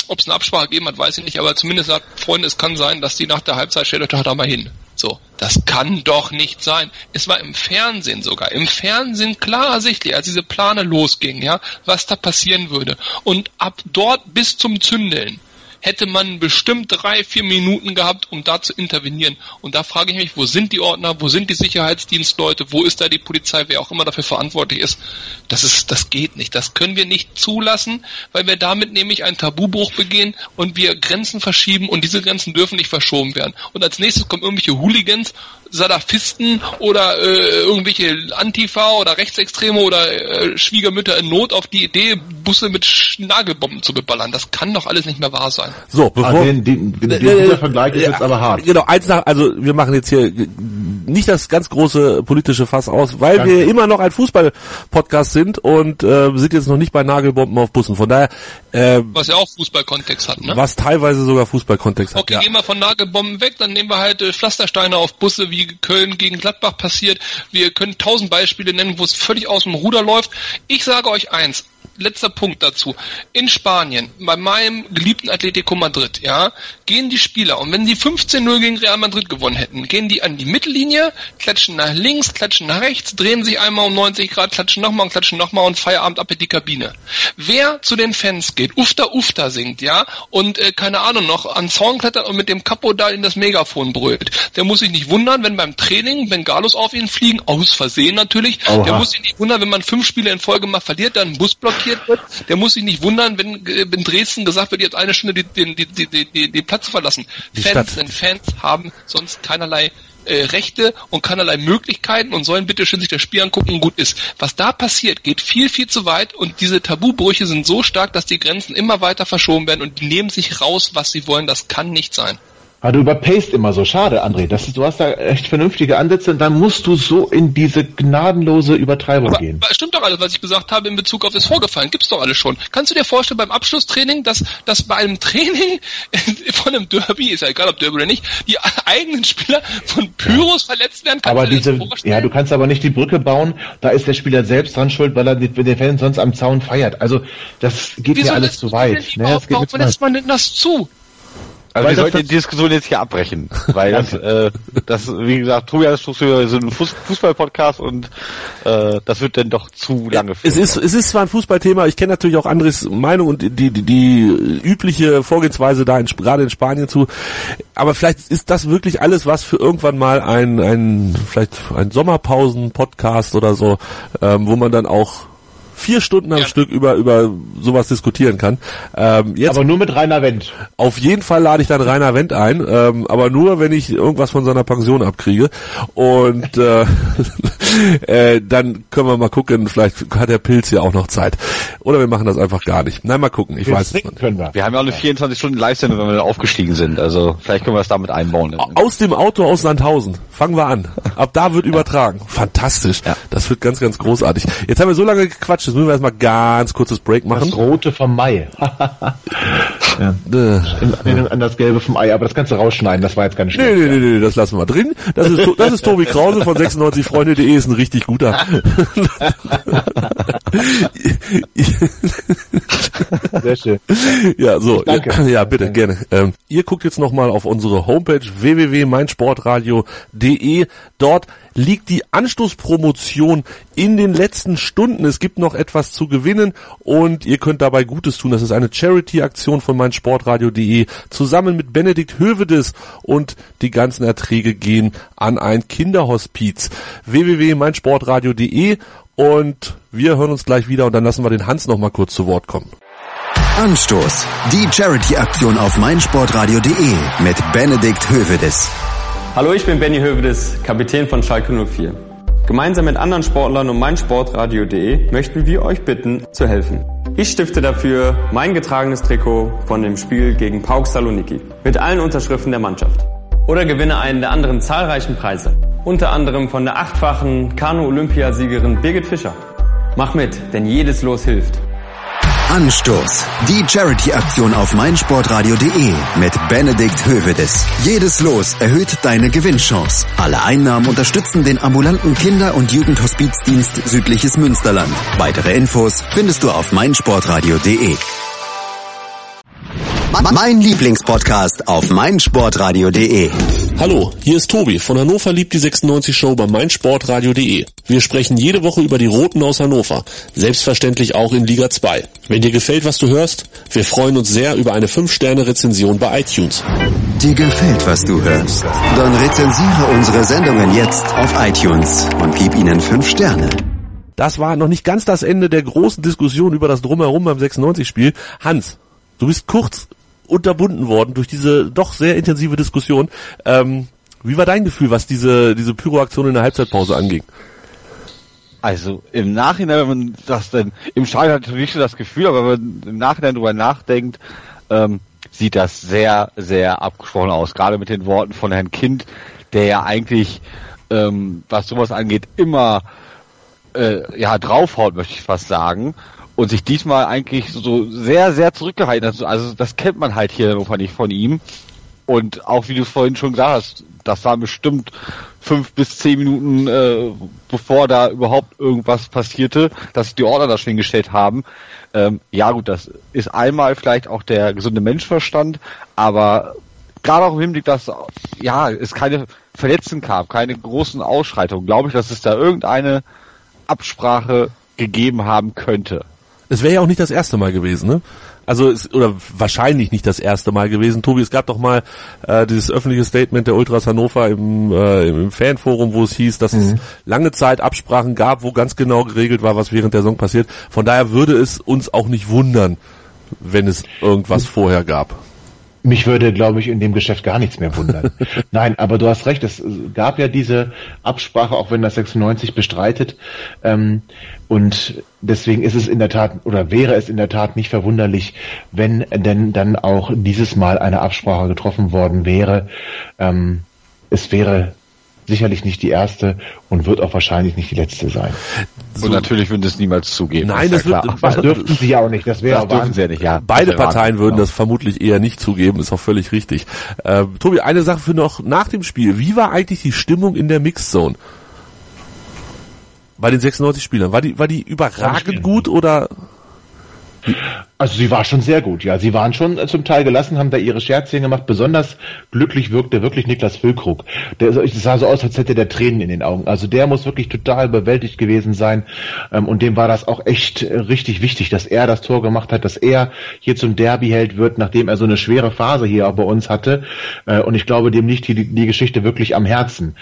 ob es eine Absprache gegeben hat, weiß ich nicht, aber zumindest sagt, Freunde, es kann sein, dass die nach der Halbzeit stellt euch doch da mal hin. So, das kann doch nicht sein. Es war im Fernsehen sogar, im Fernsehen klar ersichtlich, als diese Plane losging, ja, was da passieren würde. Und ab dort bis zum Zündeln hätte man bestimmt drei, vier Minuten gehabt, um da zu intervenieren. Und da frage ich mich, wo sind die Ordner, wo sind die Sicherheitsdienstleute, wo ist da die Polizei, wer auch immer dafür verantwortlich ist. Das ist, das geht nicht. Das können wir nicht zulassen, weil wir damit nämlich einen Tabubruch begehen und wir Grenzen verschieben und diese Grenzen dürfen nicht verschoben werden. Und als nächstes kommen irgendwelche Hooligans Salafisten oder äh, irgendwelche Antifa oder Rechtsextreme oder äh, Schwiegermütter in Not auf die Idee, Busse mit Nagelbomben zu beballern. Das kann doch alles nicht mehr wahr sein. So, bevor... Ah, den, den, den, dieser Vergleich ist jetzt aber hart. Genau, eins nach, also wir machen jetzt hier nicht das ganz große politische Fass aus, weil Danke. wir immer noch ein Fußball-Podcast sind und äh, sind jetzt noch nicht bei Nagelbomben auf Bussen. Von daher, äh, Was ja auch Fußballkontext hat, ne? was teilweise sogar Fußballkontext hat. Okay, Ja. gehen wir von Nagelbomben weg, dann nehmen wir halt äh, Pflastersteine auf Busse, wie Köln gegen Gladbach passiert. Wir können tausend Beispiele nennen, wo es völlig aus dem Ruder läuft. Ich sage euch eins, letzter Punkt dazu. In Spanien, bei meinem geliebten Atletico Madrid, ja, gehen die Spieler und wenn sie 15-0 gegen Real Madrid gewonnen hätten, gehen die an die Mittellinie, klatschen nach links, klatschen nach rechts, drehen sich einmal um 90 Grad, klatschen nochmal und klatschen nochmal und Feierabend ab in die Kabine. Wer zu den Fans geht, Ufta Ufta singt, ja, und äh, keine Ahnung noch, an Zaun klettert und mit dem Kapo da in das Megafon brüllt, der muss sich nicht wundern, wenn beim Training Bengalos auf ihn fliegen, aus Versehen natürlich, Oha. der muss sich nicht wundern, wenn man fünf Spiele in Folge mal verliert, dann ein Bus blockiert wird, der muss sich nicht wundern, wenn äh, in Dresden gesagt wird, jetzt eine Stunde die, die, die, die Platz verlassen. Die Fans Stadt. sind Fans, haben sonst keinerlei äh, Rechte und keinerlei Möglichkeiten und sollen bitte schön sich das Spiel angucken gut ist. Was da passiert, geht viel, viel zu weit und diese Tabubrüche sind so stark, dass die Grenzen immer weiter verschoben werden und die nehmen sich raus, was sie wollen. Das kann nicht sein. Aber du überpaced immer so. Schade, André. Das ist, du hast da echt vernünftige Ansätze und dann musst du so in diese gnadenlose Übertreibung Aber, gehen. aber stimmt doch alles, was ich gesagt habe in Bezug auf das Vorgefallen. Gibt's doch alles schon. Kannst du dir vorstellen beim Abschlusstraining, dass, dass bei einem Training von einem Derby, ist ja egal ob Derby oder nicht, die eigenen Spieler von Pyros verletzt werden? Kannst Aber du diese, ja, du kannst aber nicht die Brücke bauen. Da ist der Spieler selbst dran schuld, weil er den Fan sonst am Zaun feiert. Also, das geht mir alles zu weit. denn Ne, das geht mir warum zu weit. man denn das zu? Also Weil wir sollten die Diskussion jetzt hier abbrechen, weil das, äh, das, wie gesagt, Tobias ist so ein Fuß- Fußball-Podcast und äh, das wird dann doch zu lange Es ist, es ist zwar ein Fußballthema, ich kenne natürlich auch Andres Meinung und die, die, die übliche Vorgehensweise da in, gerade in Spanien zu, aber vielleicht ist das wirklich alles was für irgendwann mal ein, ein vielleicht ein Sommerpausen-Podcast oder so, ähm, wo man dann auch vier Stunden am Ja. Stück über, über sowas diskutieren kann. Ähm, jetzt Aber nur mit Rainer Wendt. auf jeden Fall lade ich dann Rainer Wendt ein, ähm, aber nur, wenn ich irgendwas von seiner Pension abkriege. Und äh, äh, dann können wir mal gucken, vielleicht hat der Pilz ja auch noch Zeit. Oder wir machen das einfach gar nicht. Nein, mal gucken, ich Wir weiß es nicht. können wir. Wir haben ja auch eine 24 Stunden Live-Sendung, wenn wir aufgestiegen sind. Also vielleicht können wir das damit einbauen. Aus dem Auto aus Sandhausen. Fangen wir an. Ab da wird übertragen. Fantastisch. Ja. Das wird ganz, ganz großartig. Jetzt haben wir so lange gequatscht, jetzt müssen wir erstmal ganz kurzes Break Das machen. Rote vom Mai. ja. Äh. An das Gelbe vom Ei, aber das kannst du rausschneiden, das war jetzt keine Nee, Schnitt. nee, nee, nee, das lassen wir drin. Das ist, das ist Tobi Krause von 96freunde.de, ist ein richtig guter. Sehr schön. Ja, so. Danke. Ja, bitte, gerne. Ähm, ihr guckt jetzt nochmal auf unsere Homepage www.meinsportradio.de. Dort liegt die Anstoßpromotion in den letzten Stunden. Es gibt noch etwas zu gewinnen und ihr könnt dabei Gutes tun. Das ist eine Charity-Aktion von meinsportradio.de zusammen mit Benedikt Hövedes und die ganzen Erträge gehen an ein Kinderhospiz. www.meinsportradio.de und wir hören uns gleich wieder und dann lassen wir den Hans noch mal kurz zu Wort kommen. Anstoß. Die Charity-Aktion auf meinsportradio.de mit Benedikt Hövedes. Hallo, ich bin Benny Hövedes, Kapitän von Schalke 04. Gemeinsam mit anderen Sportlern und meinsportradio.de möchten wir euch bitten, zu helfen. Ich stifte dafür mein getragenes Trikot von dem Spiel gegen Pauk Saloniki mit allen Unterschriften der Mannschaft. Oder gewinne einen der anderen zahlreichen Preise. Unter anderem von der achtfachen Kanu-Olympiasiegerin Birgit Fischer. Mach mit, denn jedes Los hilft. Anstoß. Die Charity-Aktion auf meinsportradio.de mit Benedikt Hövedes. Jedes Los erhöht deine Gewinnchance. Alle Einnahmen unterstützen den ambulanten Kinder- und Jugendhospizdienst Südliches Münsterland. Weitere Infos findest du auf meinsportradio.de. Mein Lieblingspodcast auf meinsportradio.de. Hallo, hier ist Tobi von Hannover liebt die 96 Show bei meinsportradio.de. Wir sprechen jede Woche über die Roten aus Hannover, selbstverständlich auch in Liga 2. Wenn dir gefällt, was du hörst, wir freuen uns sehr über eine 5-Sterne-Rezension bei iTunes. Dir gefällt, was du hörst? Dann rezensiere unsere Sendungen jetzt auf iTunes und gib ihnen 5 Sterne. Das war noch nicht ganz das Ende der großen Diskussion über das Drumherum beim 96-Spiel. Hans, du bist kurz unterbunden worden durch diese doch sehr intensive Diskussion. Ähm, wie war dein Gefühl, was diese, diese Pyroaktion in der Halbzeitpause anging? Also im Nachhinein, wenn man das denn, im Stadion hat natürlich so das Gefühl, aber wenn man im Nachhinein drüber nachdenkt, ähm, sieht das sehr, sehr abgesprochen aus. Gerade mit den Worten von Herrn Kind, der ja eigentlich, ähm, was sowas angeht, immer äh, ja draufhaut, möchte ich fast sagen und sich diesmal eigentlich so sehr, sehr zurückgehalten hat. Also das kennt man halt hier in Hannover nicht von ihm. Und auch wie du vorhin schon gesagt hast, das war bestimmt fünf bis zehn Minuten, äh, bevor da überhaupt irgendwas passierte, dass die Ordner da schon hingestellt haben. Ähm, ja gut, das ist einmal vielleicht auch der gesunde Menschverstand, aber gerade auch im Hinblick, dass ja es keine Verletzten gab, keine großen Ausschreitungen, glaube ich, dass es da irgendeine Absprache gegeben haben könnte. Es wäre ja auch nicht das erste Mal gewesen, ne? Also es, oder wahrscheinlich nicht das erste Mal gewesen. Tobi, es gab doch mal äh, dieses öffentliche Statement der Ultras Hannover im, äh, im Fanforum, wo es hieß, dass mhm. es lange Zeit Absprachen gab, wo ganz genau geregelt war, was während der Saison passiert. Von daher würde es uns auch nicht wundern, wenn es irgendwas vorher gab. Mich würde, glaube ich, in dem Geschäft gar nichts mehr wundern. Nein, aber du hast recht, es gab ja diese Absprache, auch wenn das 96 bestreitet. Ähm, und deswegen ist es in der Tat oder wäre es in der Tat nicht verwunderlich, wenn denn dann auch dieses Mal eine Absprache getroffen worden wäre. Ähm, es wäre sicherlich nicht die erste und wird auch wahrscheinlich nicht die letzte sein. So. Und natürlich würden es niemals zugeben. Nein, das, ja wird, das dürften sie ja auch nicht. Das wäre dürfen sie ja nicht. Ja, Beide Parteien würden das vermutlich eher nicht zugeben. Ist auch völlig richtig. Äh, Tobi, eine Sache für noch nach dem Spiel. Wie war eigentlich die Stimmung in der Mixzone? Bei den 96 Spielern. War die, war die überragend gut oder? Also sie war schon sehr gut, ja. Sie waren schon äh, zum Teil gelassen, haben da ihre Scherzchen gemacht. Besonders glücklich wirkte wirklich Niklas Füllkrug. Der sah so aus, als hätte der Tränen in den Augen. Also der muss wirklich total überwältigt gewesen sein. Ähm, und dem war das auch echt äh, richtig wichtig, dass er das Tor gemacht hat, dass er hier zum Derby-Held wird, nachdem er so eine schwere Phase hier bei uns hatte. Äh, und ich glaube, dem liegt die, die Geschichte wirklich am Herzen.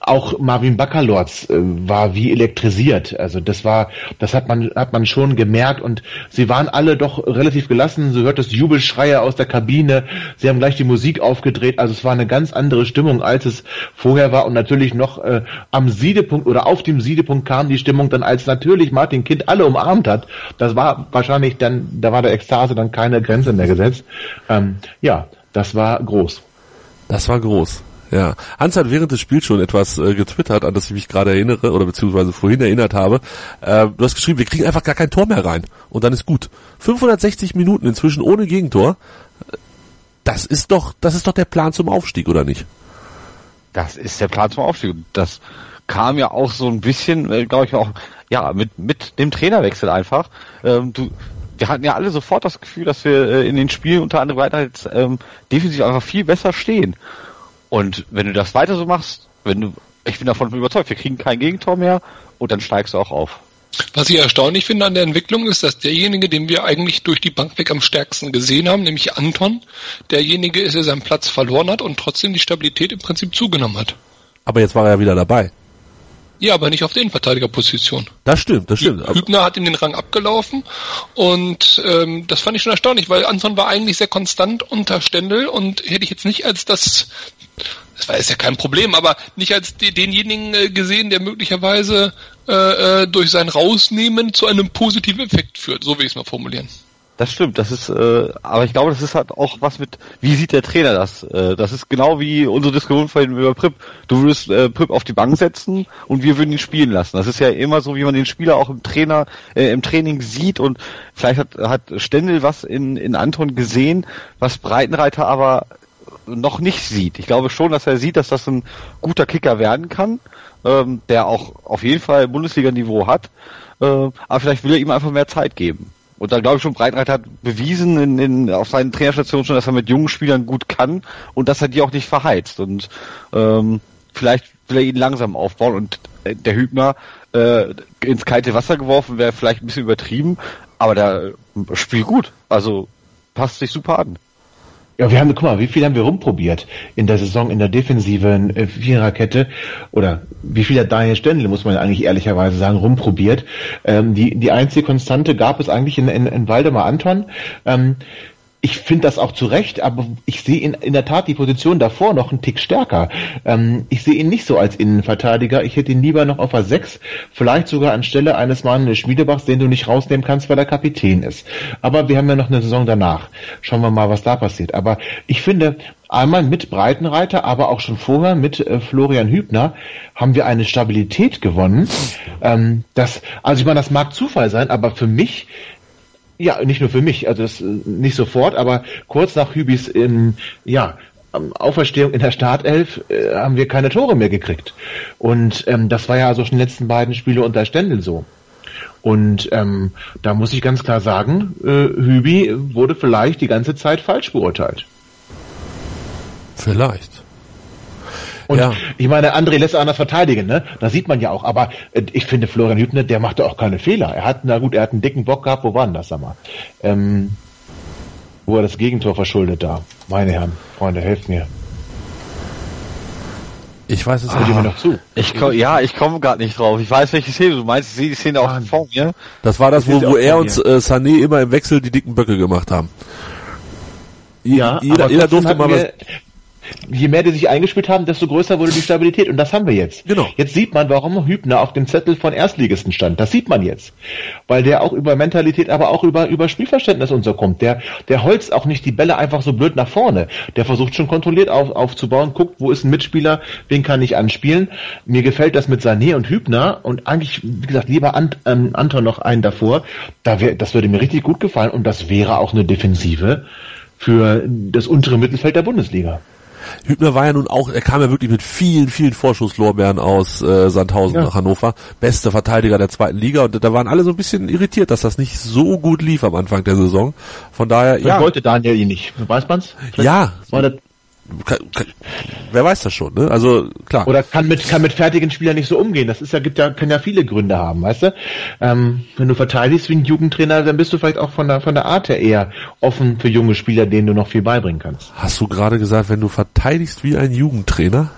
Auch Marvin Baccalords äh, war wie elektrisiert. Also das war, das hat man, hat man schon gemerkt und sie waren alle doch relativ gelassen. So hört das Jubelschreie aus der Kabine. Sie haben gleich die Musik aufgedreht. Also es war eine ganz andere Stimmung, als es vorher war und natürlich noch äh, am Siedepunkt oder auf dem Siedepunkt kam die Stimmung dann, als natürlich Martin Kind alle umarmt hat. Das war wahrscheinlich dann, da war der Ekstase dann keine Grenze mehr gesetzt. Ähm, ja, das war groß. Das war groß. Ja, Hans hat während des Spiels schon etwas äh, getwittert, an das ich mich gerade erinnere oder beziehungsweise vorhin erinnert habe. Äh, du hast geschrieben, wir kriegen einfach gar kein Tor mehr rein und dann ist gut. 560 Minuten inzwischen ohne Gegentor. Das ist doch, das ist doch der Plan zum Aufstieg, oder nicht? Das ist der Plan zum Aufstieg. Das kam ja auch so ein bisschen, äh, glaube ich, auch ja mit mit dem Trainerwechsel einfach. Ähm, du, wir hatten ja alle sofort das Gefühl, dass wir äh, in den Spielen unter anderem weiter jetzt ähm, defensiv einfach viel besser stehen. Und wenn du das weiter so machst, wenn du, ich bin davon überzeugt, wir kriegen kein Gegentor mehr und dann steigst du auch auf. Was ich erstaunlich finde an der Entwicklung ist, dass derjenige, den wir eigentlich durch die Bank weg am stärksten gesehen haben, nämlich Anton, derjenige ist, der seinen Platz verloren hat und trotzdem die Stabilität im Prinzip zugenommen hat. Aber jetzt war er ja wieder dabei. Ja, aber nicht auf der Innenverteidigerposition. Das stimmt, das stimmt. Hübner hat ihm den Rang abgelaufen und ähm, das fand ich schon erstaunlich, weil Anton war eigentlich sehr konstant unter Stendel und hätte ich jetzt nicht als das, das war jetzt ja kein Problem, aber nicht als denjenigen äh, gesehen, der möglicherweise äh, äh, durch sein Rausnehmen zu einem positiven Effekt führt. So will ich es mal formulieren. Das stimmt, das ist, äh, aber ich glaube, das ist halt auch was mit, wie sieht der Trainer das? Äh, das ist genau wie unsere Diskussion vorhin über Prip. Du würdest äh, Prip auf die Bank setzen und wir würden ihn spielen lassen. Das ist ja immer so, wie man den Spieler auch im Trainer, äh, im Training sieht und vielleicht hat, hat Stendel was in, in Anton gesehen, was Breitenreiter aber noch nicht sieht. Ich glaube schon, dass er sieht, dass das ein guter Kicker werden kann, ähm, der auch auf jeden Fall Bundesliga-Niveau hat, äh, aber vielleicht will er ihm einfach mehr Zeit geben. Und da glaube ich schon, Breitenreiter hat bewiesen in, in, auf seinen Trainerstationen schon, dass er mit jungen Spielern gut kann und dass er die auch nicht verheizt. Und ähm, vielleicht will er ihn langsam aufbauen und der Hübner äh, ins kalte Wasser geworfen wäre vielleicht ein bisschen übertrieben, aber der spielt gut. Also passt sich super an. Ja, wir haben, guck mal, wie viel haben wir rumprobiert in der Saison in der defensiven äh, Viererkette oder wie viel hat Daniel Stendel, muss man eigentlich ehrlicherweise sagen, rumprobiert. Ähm, die, die einzige Konstante gab es eigentlich in, in, in Waldemar Anton. Ähm, ich finde das auch zu Recht, aber ich sehe in, in der Tat die Position davor noch einen Tick stärker. Ähm, ich sehe ihn nicht so als Innenverteidiger. Ich hätte ihn lieber noch auf a 6, vielleicht sogar anstelle eines Manuel Schmiedebachs, den du nicht rausnehmen kannst, weil er Kapitän ist. Aber wir haben ja noch eine Saison danach. Schauen wir mal, was da passiert. Aber ich finde, einmal mit Breitenreiter, aber auch schon vorher mit äh, Florian Hübner haben wir eine Stabilität gewonnen. Ähm, das, also ich meine, das mag Zufall sein, aber für mich ja, nicht nur für mich, also das, äh, nicht sofort, aber kurz nach Hübis ähm, ja, Auferstehung in der Startelf äh, haben wir keine Tore mehr gekriegt. Und ähm, das war ja also schon die letzten beiden Spiele unter Stendel so. Und ähm, da muss ich ganz klar sagen, äh, Hübi wurde vielleicht die ganze Zeit falsch beurteilt. Vielleicht. Und ja. ich meine, André lässt anders verteidigen, ne? Das sieht man ja auch. Aber äh, ich finde, Florian Hübner, der machte auch keine Fehler. Er hat, na gut, er hat einen dicken Bock gehabt. Wo war denn das, sag mal? Ähm, wo er das Gegentor verschuldet da. Meine Herren, Freunde, helft mir. Ich weiß es nicht. noch zu. Ich komm, ja, ich komme gerade nicht drauf. Ich weiß, welche Szene du meinst. Ich sehe die Szene auch vor mir. Das war das, wo, wo er und äh, Sané immer im Wechsel die dicken Böcke gemacht haben. Ja, jeder, jeder durfte mal was je mehr die sich eingespielt haben, desto größer wurde die Stabilität. Und das haben wir jetzt. Genau. Jetzt sieht man, warum Hübner auf dem Zettel von Erstligisten stand. Das sieht man jetzt. Weil der auch über Mentalität, aber auch über, über Spielverständnis und so kommt. Der, der holzt auch nicht die Bälle einfach so blöd nach vorne. Der versucht schon kontrolliert auf, aufzubauen, guckt, wo ist ein Mitspieler, wen kann ich anspielen. Mir gefällt das mit Sané und Hübner und eigentlich, wie gesagt, lieber Ant, ähm, Anton noch einen davor. Da wär, das würde mir richtig gut gefallen und das wäre auch eine Defensive für das untere Mittelfeld der Bundesliga. Hübner war ja nun auch, er kam ja wirklich mit vielen, vielen Vorschusslorbeeren aus äh, Sandhausen ja. nach Hannover. Beste Verteidiger der zweiten Liga und da waren alle so ein bisschen irritiert, dass das nicht so gut lief am Anfang der Saison. Von daher, Vielleicht ja. wollte Daniel ihn nicht. Weiß man's? Vielleicht ja. War der kann, kann, wer weiß das schon, ne? Also klar. Oder kann mit kann mit fertigen Spielern nicht so umgehen. Das ist ja gibt ja kann ja viele Gründe haben, weißt du? Ähm, wenn du verteidigst wie ein Jugendtrainer, dann bist du vielleicht auch von der von der Art her eher offen für junge Spieler, denen du noch viel beibringen kannst. Hast du gerade gesagt, wenn du verteidigst wie ein Jugendtrainer?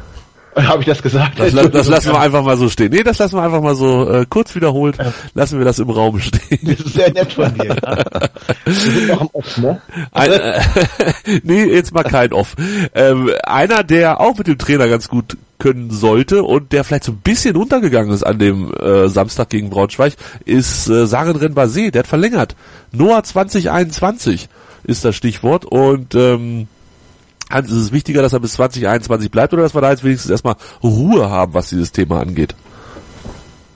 Habe ich das gesagt? Das, das lassen wir einfach mal so stehen. Nee, das lassen wir einfach mal so äh, kurz wiederholt. Lassen wir das im Raum stehen. Das ist sehr nett von dir. Wir sind noch im Off, ne? Ein, äh, nee, jetzt mal kein Off. Ähm, einer, der auch mit dem Trainer ganz gut können sollte und der vielleicht so ein bisschen untergegangen ist an dem äh, Samstag gegen Braunschweig, ist äh, Saren Renbase. Der hat verlängert. Noah 2021 ist das Stichwort und ähm, Hans, ist es wichtiger, dass er bis 2021 bleibt oder dass wir da jetzt wenigstens erstmal Ruhe haben, was dieses Thema angeht?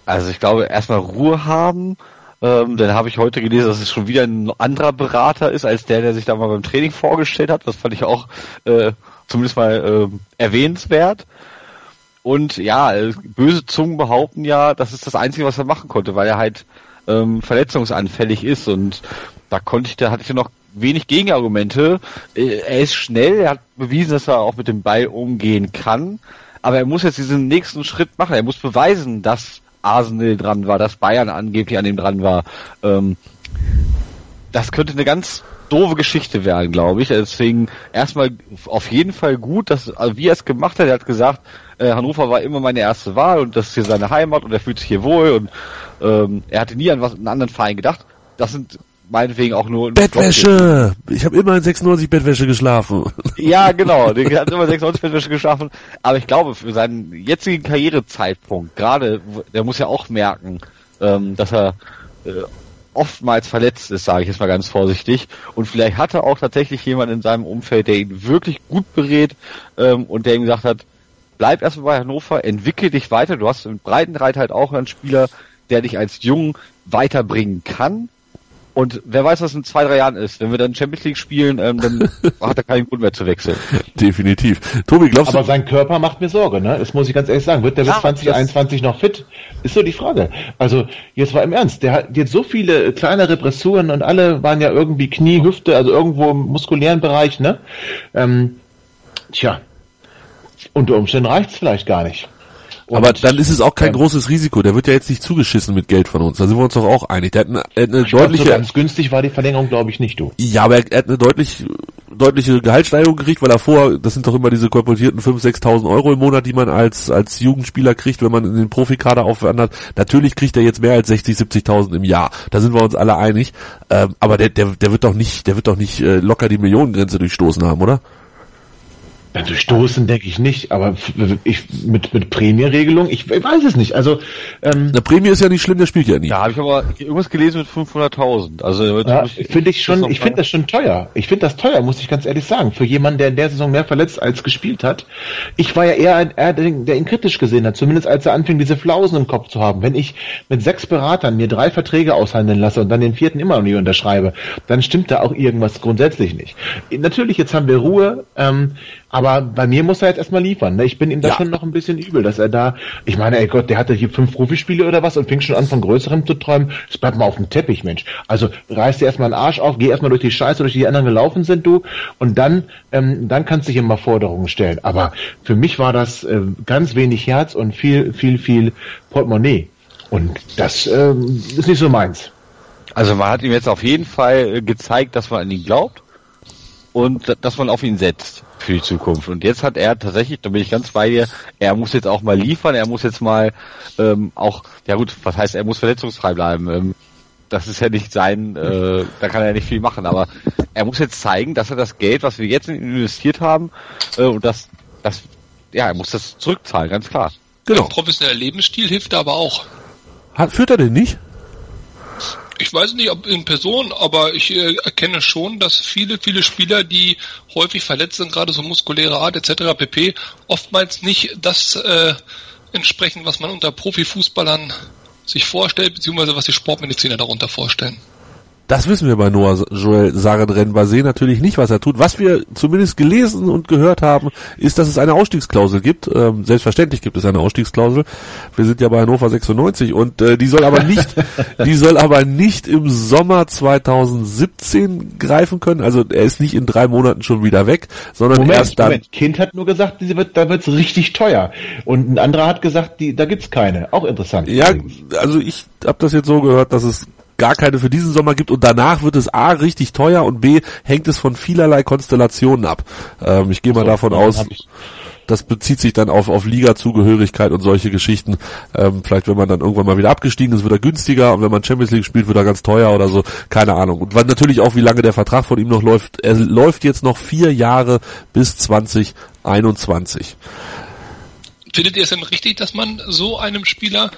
Also ich glaube, erstmal Ruhe haben. Ähm, dann habe ich heute gelesen, dass es schon wieder ein anderer Berater ist, als der, der sich da mal beim Training vorgestellt hat. Das fand ich auch äh, zumindest mal äh, erwähnenswert. Und ja, äh, böse Zungen behaupten ja, das ist das Einzige, was er machen konnte, weil er halt ähm, verletzungsanfällig ist. Und da konnte ich, da hatte ich ja noch wenig Gegenargumente. Äh, er ist schnell, er hat bewiesen, dass er auch mit dem Ball umgehen kann. Aber er muss jetzt diesen nächsten Schritt machen. Er muss beweisen, dass Arsenal dran war, dass Bayern angeblich an dem dran war. Ähm, das könnte eine ganz doofe Geschichte werden, glaube ich. Deswegen erstmal auf jeden Fall gut, dass also wie er es gemacht hat. Er hat gesagt, äh, Hannover war immer meine erste Wahl und das ist hier seine Heimat und er fühlt sich hier wohl und ähm, er hatte nie an was einen anderen Verein gedacht. Das sind meinetwegen auch nur Bettwäsche! Ich habe immer in 96 Bettwäsche geschlafen. Ja, genau. Der hat immer 96 Bettwäsche geschaffen. Aber ich glaube, für seinen jetzigen Karrierezeitpunkt, gerade, der muss ja auch merken, ähm, dass er äh, oftmals verletzt ist, sage ich jetzt mal ganz vorsichtig. Und vielleicht hat er auch tatsächlich jemand in seinem Umfeld, der ihn wirklich gut berät ähm, und der ihm gesagt hat, bleib erstmal bei Hannover, entwickel dich weiter. Du hast im Breitenreit halt auch einen Spieler, der dich als Jung weiterbringen kann. Und wer weiß, was in zwei, drei Jahren ist. Wenn wir dann Champions League spielen, ähm, dann hat er keinen Grund mehr zu wechseln. Definitiv. Tobi, glaubst Aber du? sein Körper macht mir Sorge, ne? Das muss ich ganz ehrlich sagen. Wird der Ja, bis 2021 noch fit? Ist so die Frage. Also, jetzt war im Ernst. Der hat jetzt so viele kleine Repressuren und alle waren ja irgendwie Knie, Hüfte, also irgendwo im muskulären Bereich, ne? Ähm, tja. Unter Umständen reicht's vielleicht gar nicht. Und, Aber dann ist es auch kein großes Risiko. Der wird ja jetzt nicht zugeschissen mit Geld von uns. Da sind wir uns doch auch einig. Der hat eine, er hat eine ich glaub, so deutliche, ganz günstig war die Verlängerung, glaube ich, nicht, du. ja, aber er, er hat eine deutlich, deutliche Gehaltssteigerung gekriegt, weil er vor, das sind doch immer diese kolportierten 5.000, 6.000 Euro im Monat, die man als, als Jugendspieler kriegt, wenn man in den Profikader aufwandert. Natürlich kriegt er jetzt mehr als 60, 70.000 im Jahr. Da sind wir uns alle einig. Ähm, aber der, der, der wird doch nicht, der wird doch nicht äh, locker die Millionengrenze durchstoßen haben, oder? Ja, durchstoßen denke ich nicht, aber ich, mit, mit Prämieregelung, ich, ich weiß es nicht. Also, ähm, Eine Prämie ist ja nicht schlimm, der spielt ja nie. Da habe ich aber irgendwas gelesen mit 500.000. Also Ja, finde ich schon, ich finde das schon teuer. Ich finde das teuer, muss ich ganz ehrlich sagen. Für jemanden, der in der Saison mehr verletzt als gespielt hat. Ich war ja eher, ein- eher der, der ihn kritisch gesehen hat, zumindest als er anfing, diese Flausen im Kopf zu haben. Wenn ich mit sechs Beratern mir drei Verträge aushandeln lasse und dann den vierten immer noch nicht unterschreibe, dann stimmt da auch irgendwas grundsätzlich nicht. Natürlich, jetzt haben wir Ruhe, ähm, aber bei mir muss er jetzt erstmal liefern. Ne? Ich bin ihm da Ja. schon noch ein bisschen übel, dass er da, ich meine, ey Gott, der hatte hier fünf Profispiele oder was und fing schon an von Größerem zu träumen. Das bleibt mal auf dem Teppich, Mensch. Also reiß dir erstmal den Arsch auf, geh erstmal durch die Scheiße, durch die die anderen gelaufen sind, du, und dann, ähm, dann kannst du dich immer Forderungen stellen. Aber für mich war das äh, ganz wenig Herz und viel, viel, viel Portemonnaie. Und das ähm, ist nicht so meins. Also man hat ihm jetzt auf jeden Fall äh, gezeigt, dass man an ihn glaubt und da- dass man auf ihn setzt für die Zukunft. Und jetzt hat er tatsächlich, da bin ich ganz bei dir, er muss jetzt auch mal liefern, er muss jetzt mal ähm, auch, ja gut, was heißt, er muss verletzungsfrei bleiben. Ähm, das ist ja nicht sein, äh, da kann er nicht viel machen, aber er muss jetzt zeigen, dass er das Geld, was wir jetzt in ihn investiert haben, äh, und das, das, ja, er muss das zurückzahlen, ganz klar. Genau. Ein professioneller Lebensstil hilft da aber auch. Hat, führt er den nicht? Ich weiß nicht, ob in Person, aber ich äh, erkenne schon, dass viele, viele Spieler, die häufig verletzt sind, gerade so muskuläre Art etc. pp, oftmals nicht das äh, entsprechen, was man unter Profifußballern sich vorstellt, beziehungsweise was die Sportmediziner darunter vorstellen. Das wissen wir bei Noah Joel Sarenren-Basé natürlich nicht, was er tut. Was wir zumindest gelesen und gehört haben, ist, dass es eine Ausstiegsklausel gibt. Ähm, selbstverständlich gibt es eine Ausstiegsklausel. Wir sind ja bei Hannover 96 und äh, die soll aber nicht, die soll aber nicht im Sommer 2017 greifen können. Also er ist nicht in drei Monaten schon wieder weg, sondern Moment, erst dann. Moment. Kind hat nur gesagt, diese wird, da wird's richtig teuer. Und ein anderer hat gesagt, die, da gibt's keine. Auch interessant. Ja, also ich habe das jetzt so gehört, dass es gar keine für diesen Sommer gibt und danach wird es A richtig teuer und B hängt es von vielerlei Konstellationen ab. Ähm, ich gehe mal So, davon aus, das bezieht sich dann auf, auf Liga-Zugehörigkeit und solche Geschichten. Ähm, vielleicht, wenn man dann irgendwann mal wieder abgestiegen ist, wird er günstiger und wenn man Champions League spielt, wird er ganz teuer oder so. Keine Ahnung. Und weil natürlich auch, wie lange der Vertrag von ihm noch läuft. Er läuft jetzt noch vier Jahre bis 2021. Findet ihr es denn richtig, dass man so einem Spieler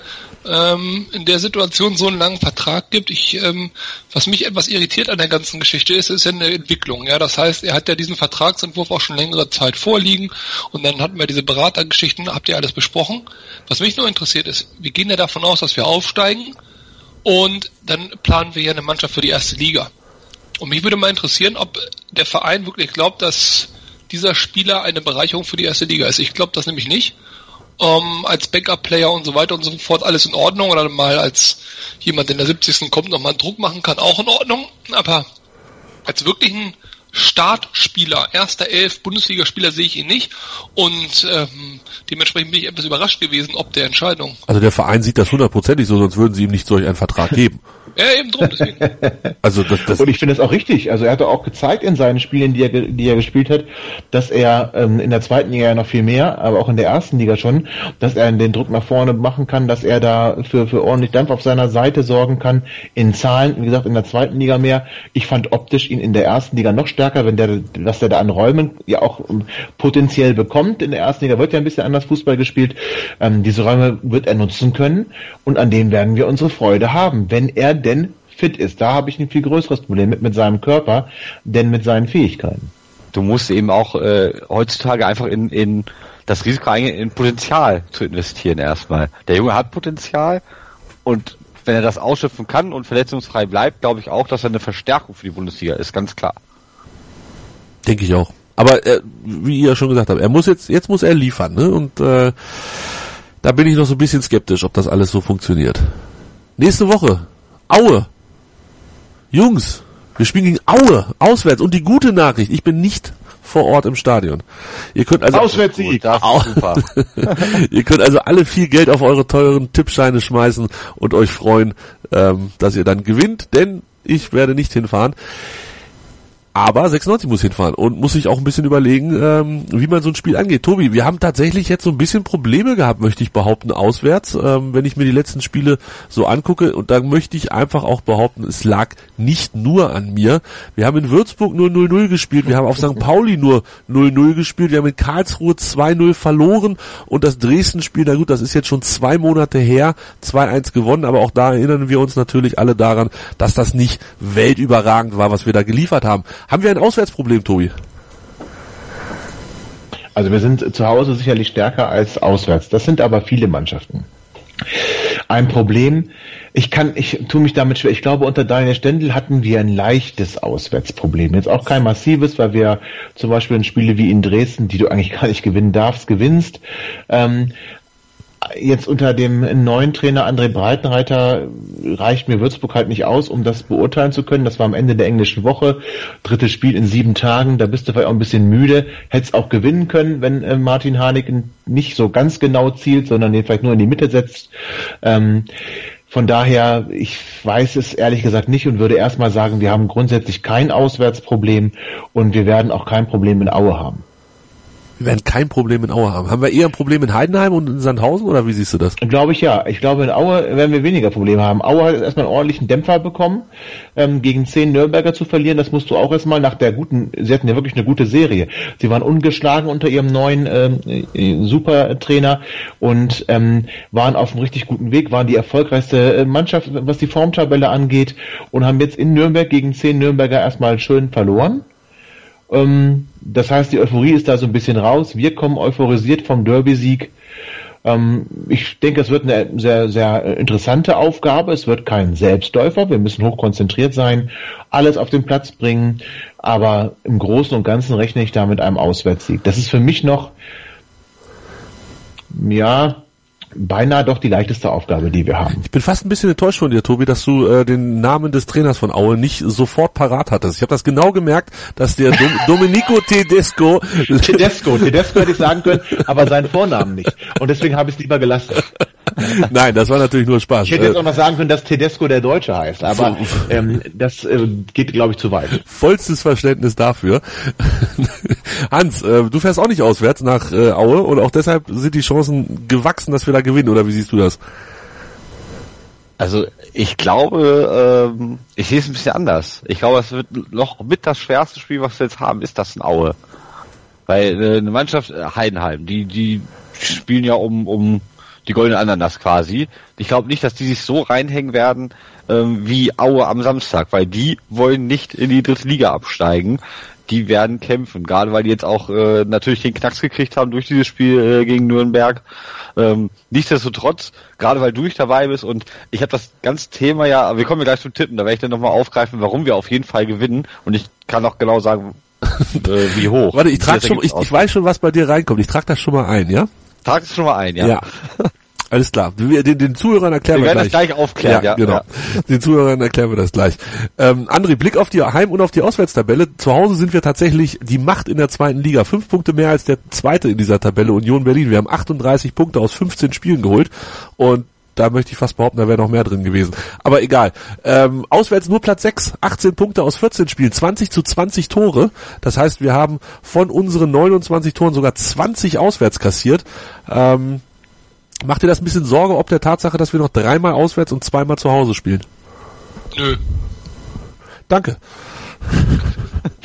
ähm, in der Situation so einen langen Vertrag gibt? Ich, ähm, was mich etwas irritiert an der ganzen Geschichte ist, ist ja eine Entwicklung. Ja, das heißt, er hat ja diesen Vertragsentwurf auch schon längere Zeit vorliegen und dann hatten wir diese Beratergeschichten. Habt ihr alles besprochen? Was mich nur interessiert ist, wir gehen ja davon aus, dass wir aufsteigen und dann planen wir ja eine Mannschaft für die erste Liga. Und mich würde mal interessieren, ob der Verein wirklich glaubt, dass dieser Spieler eine Bereicherung für die erste Liga ist. Ich glaube das nämlich nicht. Ähm, als Backup-Player und so weiter und so fort alles in Ordnung oder mal als jemand, der in der 70. kommt, nochmal einen Druck machen kann, auch in Ordnung. Aber als wirklichen Startspieler, erster Elf, Bundesligaspieler sehe ich ihn nicht und ähm, dementsprechend bin ich etwas überrascht gewesen, ob der Entscheidung. Also der Verein sieht das hundertprozentig so, sonst würden sie ihm nicht solch einen Vertrag geben. Ja, eben drum, deswegen. Also das, das Und ich finde es auch richtig. Also er hat auch gezeigt in seinen Spielen, die er, die er gespielt hat, dass er ähm, in der zweiten Liga ja noch viel mehr, aber auch in der ersten Liga schon, dass er den Druck nach vorne machen kann, dass er da für, für ordentlich Dampf auf seiner Seite sorgen kann. In Zahlen, wie gesagt, in der zweiten Liga mehr. Ich fand optisch ihn in der ersten Liga noch stärker, wenn der, was der da an Räumen ja auch ähm, potenziell bekommt. In der ersten Liga wird ja ein bisschen anders Fußball gespielt. Ähm, diese Räume wird er nutzen können und an denen werden wir unsere Freude haben, wenn er denn fit ist. Da habe ich ein viel größeres Problem mit, mit seinem Körper, denn mit seinen Fähigkeiten. Du musst eben auch äh, heutzutage einfach in, in das Risiko eingehen, in Potenzial zu investieren erstmal. Der Junge hat Potenzial und wenn er das ausschöpfen kann und verletzungsfrei bleibt, glaube ich auch, dass er eine Verstärkung für die Bundesliga ist, ganz klar. denke ich auch. Aber äh, wie ihr schon gesagt habt, er muss jetzt, jetzt muss er liefern, ne? Und äh, da bin ich noch so ein bisschen skeptisch, ob das alles so funktioniert. Nächste Woche, Aue. Jungs, wir spielen gegen Aue, auswärts. Und die gute Nachricht, ich bin nicht vor Ort im Stadion. Ihr könnt also Auswärtssieg. Das Au. Ihr könnt also alle viel Geld auf eure teuren Tippscheine schmeißen und euch freuen, ähm, dass ihr dann gewinnt, denn ich werde nicht hinfahren. Aber 96 muss hinfahren und muss sich auch ein bisschen überlegen, ähm, wie man so ein Spiel angeht. Tobi, wir haben tatsächlich jetzt so ein bisschen Probleme gehabt, möchte ich behaupten, auswärts, ähm, wenn ich mir die letzten Spiele so angucke. Und da möchte ich einfach auch behaupten, es lag nicht nur an mir. Wir haben in Würzburg nur 0-0 gespielt, wir haben auf St. Pauli nur 0-0 gespielt, wir haben in Karlsruhe 2-0 verloren und das Dresden-Spiel, na gut, das ist jetzt schon zwei Monate her, 2-1 gewonnen, aber auch da erinnern wir uns natürlich alle daran, dass das nicht weltüberragend war, was wir da geliefert haben. Haben wir ein Auswärtsproblem, Tobi? Also wir sind zu Hause sicherlich stärker als auswärts. Das sind aber viele Mannschaften. Ein Problem, ich kann, ich tue mich damit schwer. Ich glaube, unter Daniel Stendel hatten wir ein leichtes Auswärtsproblem. Jetzt auch kein massives, weil wir zum Beispiel in Spiele wie in Dresden, die du eigentlich gar nicht gewinnen darfst, gewinnst. Ähm, jetzt unter dem neuen Trainer André Breitenreiter reicht mir Würzburg halt nicht aus, um das beurteilen zu können. Das war am Ende der englischen Woche. Drittes Spiel in sieben Tagen. Da bist du vielleicht auch ein bisschen müde. Hättest auch gewinnen können, wenn äh, Martin Haneken nicht so ganz genau zielt, sondern den vielleicht nur in die Mitte setzt. Ähm, von daher, ich weiß es ehrlich gesagt nicht und würde erstmal sagen, wir haben grundsätzlich kein Auswärtsproblem und wir werden auch kein Problem in Aue haben. Wir werden kein Problem in Aue haben. Haben wir eher ein Problem in Heidenheim und in Sandhausen oder wie siehst du das? Glaube ich ja. Ich glaube, in Aue werden wir weniger Probleme haben. Aue hat erstmal einen ordentlichen Dämpfer bekommen, ähm, gegen zehn Nürnberger zu verlieren. Das musst du auch erstmal nach der guten, sie hatten ja wirklich eine gute Serie. Sie waren ungeschlagen unter ihrem neuen ähm, äh, Supertrainer und ähm, waren auf einem richtig guten Weg, waren die erfolgreichste äh, Mannschaft, was die Formtabelle angeht und haben jetzt in Nürnberg gegen zehn Nürnberger erstmal schön verloren. Ähm, das heißt, die Euphorie ist da so ein bisschen raus. Wir kommen euphorisiert vom Derby-Sieg. Ähm, ich denke, es wird eine sehr, sehr interessante Aufgabe. Es wird kein Selbstläufer. Wir müssen hochkonzentriert sein, alles auf den Platz bringen. Aber im Großen und Ganzen rechne ich da mit einem Auswärtssieg. Das ist für mich noch, ja, beinahe doch die leichteste Aufgabe, die wir haben. Ich bin fast ein bisschen enttäuscht von dir, Tobi, dass du äh, den Namen des Trainers von Aue nicht sofort parat hattest. Ich habe das genau gemerkt, dass der Dom Domenico Tedesco Tedesco, Tedesco hätte ich sagen können, aber seinen Vornamen nicht. Und deswegen habe ich es lieber gelassen. Nein, das war natürlich nur Spaß. Ich hätte jetzt Äh, auch noch sagen können, dass Tedesco der Deutsche heißt, aber ähm, das äh, geht, glaube ich, zu weit. vollstes Verständnis dafür. Hans, äh, du fährst auch nicht auswärts nach äh, Aue und auch deshalb sind die Chancen gewachsen, dass wir da gewinnen, oder wie siehst du das? Also ich glaube, ähm, ich sehe es ein bisschen anders. Ich glaube, es wird noch mit das schwerste Spiel, was wir jetzt haben, ist das in Aue. Weil äh, eine Mannschaft, äh, Heidenheim, die, die spielen ja um, um die goldene Ananas quasi. Ich glaube nicht, dass die sich so reinhängen werden ähm, wie Aue am Samstag, weil die wollen nicht in die dritte Liga absteigen. Die werden kämpfen, gerade weil die jetzt auch äh, natürlich den Knacks gekriegt haben durch dieses Spiel äh, gegen Nürnberg. Ähm, nichtsdestotrotz, gerade weil du nicht dabei bist und ich habe das ganze Thema ja, wir kommen ja gleich zum Tippen, da werde ich dann nochmal aufgreifen, warum wir auf jeden Fall gewinnen und ich kann auch genau sagen, äh, wie hoch. Warte, ich das schon, ich, ich weiß schon, was bei dir reinkommt. Ich trage das schon mal ein, ja? Trag es schon mal ein, ja. Alles klar. Wir, den, den Zuhörern erklären Wir wir, werden das gleich aufklären, ja, genau. ja. Den Zuhörern erklären wir das gleich. Ähm, André, Blick auf die Heim- und auf die Auswärtstabelle. Zu Hause sind wir tatsächlich die Macht in der zweiten Liga. Fünf Punkte mehr als der zweite in dieser Tabelle, Union Berlin. Wir haben 38 Punkte aus 15 Spielen geholt und da möchte ich fast behaupten, da wäre noch mehr drin gewesen. Aber egal. Ähm, auswärts nur Platz 6, 18 Punkte aus 14 Spielen, 20 zu 20 Tore. Das heißt, wir haben von unseren 29 Toren sogar 20 auswärts kassiert. Ähm, macht dir das ein bisschen Sorge, ob der Tatsache, dass wir noch dreimal auswärts und zweimal zu Hause spielen? Nö. Danke.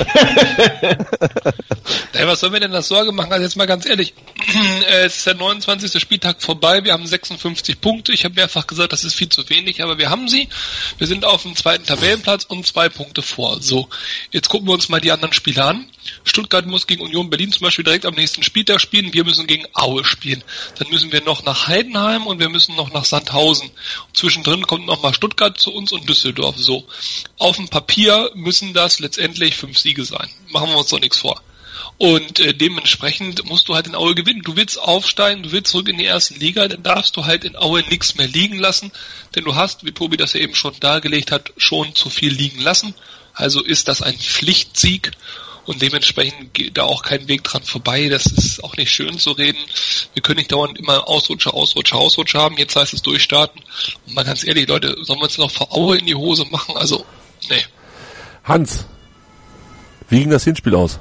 Ey, was soll mir denn das Sorge machen? Also jetzt mal ganz ehrlich, äh, es ist der 29. Spieltag vorbei, wir haben 56 Punkte. Ich habe mehrfach gesagt, das ist viel zu wenig, aber wir haben sie. Wir sind auf dem zweiten Tabellenplatz und zwei Punkte vor. So, jetzt gucken wir uns mal die anderen Spiele an. Stuttgart muss gegen Union Berlin zum Beispiel direkt am nächsten Spieltag spielen. Wir müssen gegen Aue spielen. Dann müssen wir noch nach Heidenheim und wir müssen noch nach Sandhausen. Und zwischendrin kommt noch mal Stuttgart zu uns und Düsseldorf. So, auf dem Papier müssen das letztendlich fünf Siege sein. Machen wir uns doch nichts vor. Und äh, dementsprechend musst du halt in Aue gewinnen. Du willst aufsteigen, du willst zurück in die ersten Liga, dann darfst du halt in Aue nichts mehr liegen lassen, denn du hast, wie Tobi das ja eben schon dargelegt hat, schon zu viel liegen lassen. Also ist das ein Pflichtsieg und dementsprechend geht da auch kein Weg dran vorbei. Das ist auch nicht schön zu reden. Wir können nicht dauernd immer Ausrutscher, Ausrutscher, Ausrutscher haben. Jetzt heißt es durchstarten. Und mal ganz ehrlich, Leute, sollen wir uns noch vor Aue in die Hose machen? Also, nee. Hans, wie ging das Hinspiel aus?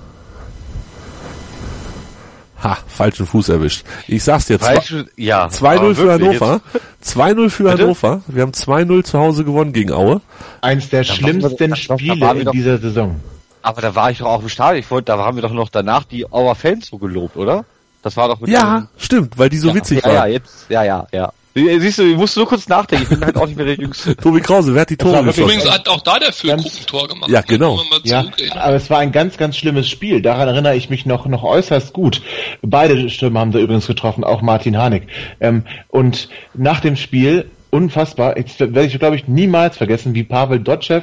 Ha, falschen Fuß erwischt. Ich sag's dir, Falsch, ja. 2-0 aber für Hannover. 2-0 für Bitte? Hannover. Wir haben 2-0 zu Hause gewonnen gegen Aue. Eins der Da schlimmsten Spiele in doch- dieser Saison. Aber da war ich doch auch im Stadion. Ich wollte, da haben wir doch noch danach die Auer Fans so gelobt, oder? Das war doch mit Ja, stimmt, weil die so ja, witzig ja, waren. Ja, jetzt, ja, ja, ja. Siehst du, ich musste nur kurz nachdenken. Ich bin halt auch nicht mehr der Jüngste. Tobi Krause, wer hat die Tore geschossen? Übrigens hat auch da der Füllkrug Ganz- ein Tor gemacht. Ja, genau. Ja, aber es war ein ganz, ganz schlimmes Spiel. Daran erinnere ich mich noch, noch äußerst gut. Beide Stürmer haben da übrigens getroffen, auch Martin Harnik. Ähm, und nach dem Spiel, unfassbar, jetzt werde ich, glaube ich, niemals vergessen, wie Pavel Dotschew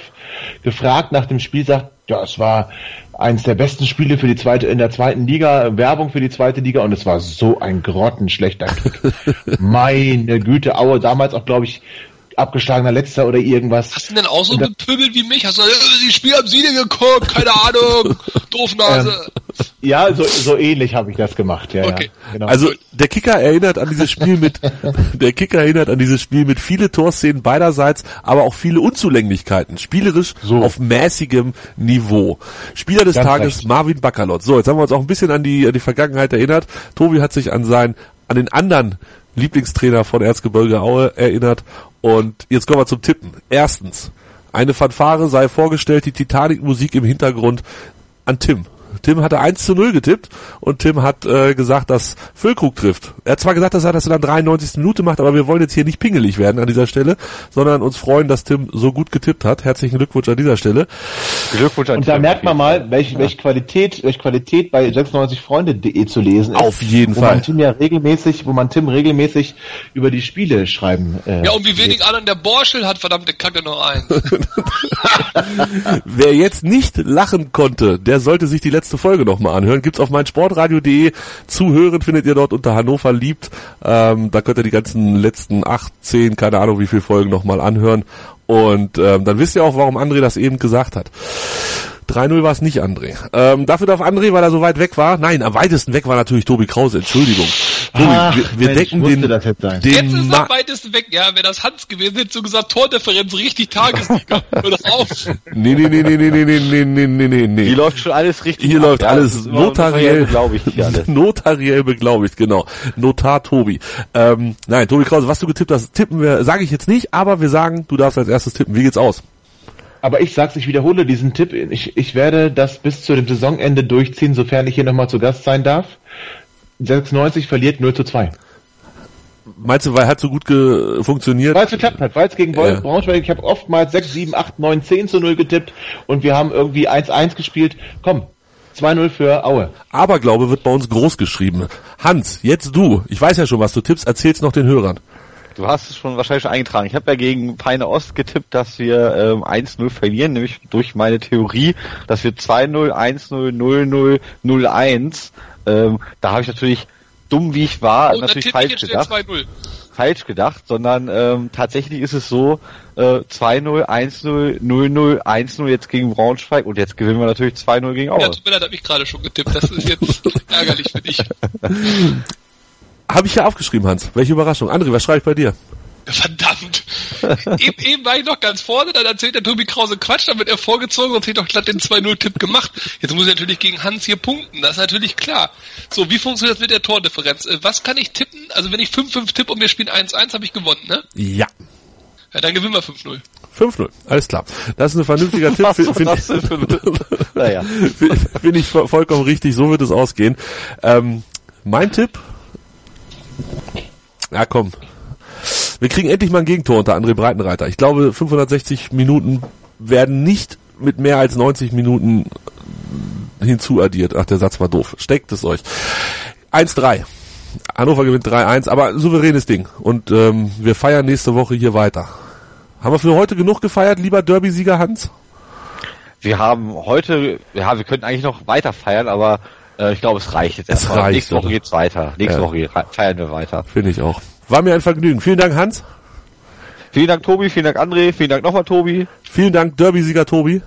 gefragt nach dem Spiel sagt, ja, es war eins der besten Spiele für die zweite, in der zweiten Liga, Werbung für die zweite Liga und es war so ein grottenschlechter Kick. Meine Güte, Aue, damals auch, glaube ich, abgeschlagener Letzter oder irgendwas. Hast du denn auch so gepöbelt wie mich? Hast du, äh, die Spiel am Siede geguckt, keine Ahnung, Doofnase. Ja, so, so ähnlich habe ich das gemacht, ja, Okay. ja. Genau. Also der Kicker erinnert an dieses Spiel mit der Kicker erinnert an dieses Spiel mit viele Torszenen beiderseits, aber auch viele Unzulänglichkeiten. Spielerisch So. auf mäßigem Niveau. Spieler des Ganz Tages recht. Marvin Bakalot. So, jetzt haben wir uns auch ein bisschen an die an die Vergangenheit erinnert. Tobi hat sich an sein an den anderen Lieblingstrainer von Erzgebirge Aue erinnert und jetzt kommen wir zum Tippen. Erstens, eine Fanfare sei vorgestellt, die Titanic-Musik im Hintergrund an Tim. Tim hatte 1 zu 0 getippt und Tim hat äh, gesagt, dass Füllkrug trifft. Er hat zwar gesagt, dass er das in der 93. Minute macht, aber wir wollen jetzt hier nicht pingelig werden an dieser Stelle, sondern uns freuen, dass Tim so gut getippt hat. Herzlichen Glückwunsch an dieser Stelle. Glückwunsch an Und da Tim. merkt man mal, welche, welche Qualität, welche Qualität bei 96freunde.de zu lesen ist. Auf jeden wo Fall. Man Tim ja regelmäßig, wo man Tim regelmäßig über die Spiele schreiben. Äh, Ja, und wie wenig anderen der Borschel hat, verdammte Kacke noch ein. Wer jetzt nicht lachen konnte, der sollte sich die letzte Folge nochmal anhören. Gibt's auf meinsportradio.de zu findet ihr dort unter Hannover liebt. Ähm, da könnt ihr die ganzen letzten acht, zehn, keine Ahnung wie viele Folgen nochmal anhören. Und ähm, dann wisst ihr auch, warum André das eben gesagt hat. 3-0 war es nicht André. Ähm, dafür darf André, weil er so weit weg war. Nein, am weitesten weg war natürlich Tobi Krause. Entschuldigung. Tobi, Ach, wir, wir Mensch, decken den, das jetzt sein. den Jetzt ist Ma am weitesten weg. Ja, wäre das Hans gewesen, hättest du gesagt, Tordifferenz richtig Tagesliga. Hör doch auf. Nee, nee, nee, nee, nee, nee, nee, nee, nee, nee, nee, nee. Hier läuft schon alles richtig. Hier ab, läuft ja. alles notariell, glaube ich hier alles. notariell beglaubigt, genau. Notar Tobi. Ähm, nein, Tobi Krause, was du getippt hast, tippen wir, sage ich jetzt nicht, aber wir sagen, du darfst als erstes tippen. Wie geht's aus? Aber ich sag's, ich wiederhole diesen Tipp. Ich, ich werde das bis zu dem Saisonende durchziehen, sofern ich hier nochmal zu Gast sein darf. 96 verliert 0 zu 2. Meinst du, weil hat so gut ge funktioniert? Weil es geklappt hat, weil es gegen Wolf Ja. Braunschweig, ich habe oftmals 6, 7, 8, 9, 10 zu 0 getippt und wir haben irgendwie 1-1 gespielt. Komm, 2-0 für Aue. Aberglaube wird bei uns groß geschrieben. Hans, jetzt du. Ich weiß ja schon, was du tippst, erzähl's noch den Hörern. Du hast es schon wahrscheinlich schon eingetragen. Ich habe ja gegen Peine Ost getippt, dass wir ähm, 1-0 verlieren, nämlich durch meine Theorie, dass wir 2-0, 1-0, 0-0, 0-1. Ähm, da habe ich natürlich, dumm wie ich war, Und dann natürlich falsch gedacht. 2-0. Falsch gedacht, sondern ähm, tatsächlich ist es so, äh, 2-0, 1-0, 0-0, 1-0 jetzt gegen Braunschweig und jetzt gewinnen wir natürlich 2-0 gegen Aue. Ja, tut mir leid, hab ich gerade schon getippt. Das ist jetzt ärgerlich für dich. Habe ich ja aufgeschrieben, Hans. Welche Überraschung. André, was schreibe ich bei dir? Verdammt. eben, eben war ich noch ganz vorne, dann erzählt der Tobi Krause Quatsch, dann wird er vorgezogen und hätte doch glatt den 2-0-Tipp gemacht. Jetzt muss ich natürlich gegen Hans hier punkten, das ist natürlich klar. So, wie funktioniert das mit der Tordifferenz? Äh, Was kann ich tippen? Also wenn ich 5-5 tippe und wir spielen 1-1, habe ich gewonnen, ne? Ja. Ja, dann gewinnen wir 5-0. 5-0, alles klar. Das ist ein vernünftiger Tipp. Finde find, Naja. find, ich vo- vollkommen richtig, so wird es ausgehen. Ähm, mein Tipp? Ja, komm. Wir kriegen endlich mal ein Gegentor unter André Breitenreiter. Ich glaube, 560 Minuten werden nicht mit mehr als 90 Minuten hinzuaddiert. Ach, der Satz war doof. Steckt es euch. 1-3. Hannover gewinnt 3-1, aber souveränes Ding. Und ähm, wir feiern nächste Woche hier weiter. Haben wir für heute genug gefeiert, lieber Derby-Sieger Hans? Wir haben heute, ja, wir könnten eigentlich noch weiter feiern, aber äh, ich glaube, es reicht jetzt Es erstmal. reicht, Nächste Woche oder? geht's weiter. Nächste Ja. Woche feiern wir weiter. Finde ich auch. War mir ein Vergnügen. Vielen Dank, Hans. Vielen Dank, Tobi. Vielen Dank, André. Vielen Dank nochmal, Tobi. Vielen Dank, Derby-Sieger Tobi.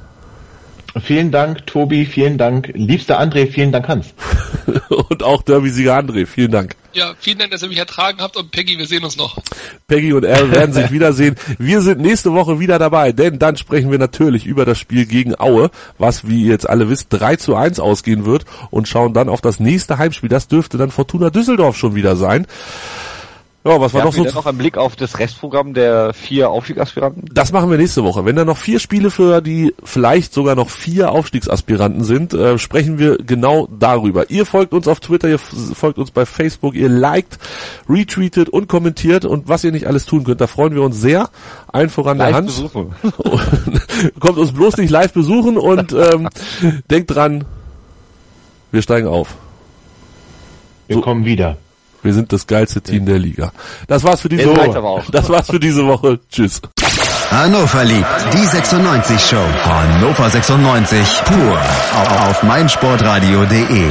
Vielen Dank, Tobi, vielen Dank, liebster André, vielen Dank, Hans. Und auch Derby-Sieger André. Vielen Dank. Ja, vielen Dank, dass ihr mich ertragen habt und Peggy, wir sehen uns noch. Peggy und er werden sich wiedersehen. Wir sind nächste Woche wieder dabei, denn dann sprechen wir natürlich über das Spiel gegen Aue, was, wie ihr jetzt alle wisst, 3 zu 1 ausgehen wird und schauen dann auf das nächste Heimspiel. Das dürfte dann Fortuna Düsseldorf schon wieder sein. Ja, was war noch so? noch einen Blick auf das Restprogramm der vier Aufstiegsaspiranten. Das machen wir nächste Woche. Wenn da noch vier Spiele für die vielleicht sogar noch vier Aufstiegsaspiranten sind, äh, sprechen wir genau darüber. Ihr folgt uns auf Twitter, ihr folgt uns bei Facebook, ihr liked, retweetet und kommentiert und was ihr nicht alles tun könnt, da freuen wir uns sehr. Allen voran der Live Hans. besuchen. Kommt uns bloß nicht live besuchen und ähm, denkt dran, wir steigen auf. Wir So. kommen wieder. Wir sind das geilste Team der Liga. Das war's für diese reicht's Woche. Das war's für diese Woche. Tschüss. Hannover liebt die 96 Show. Hannover 96 pur auf meinsportradio.de.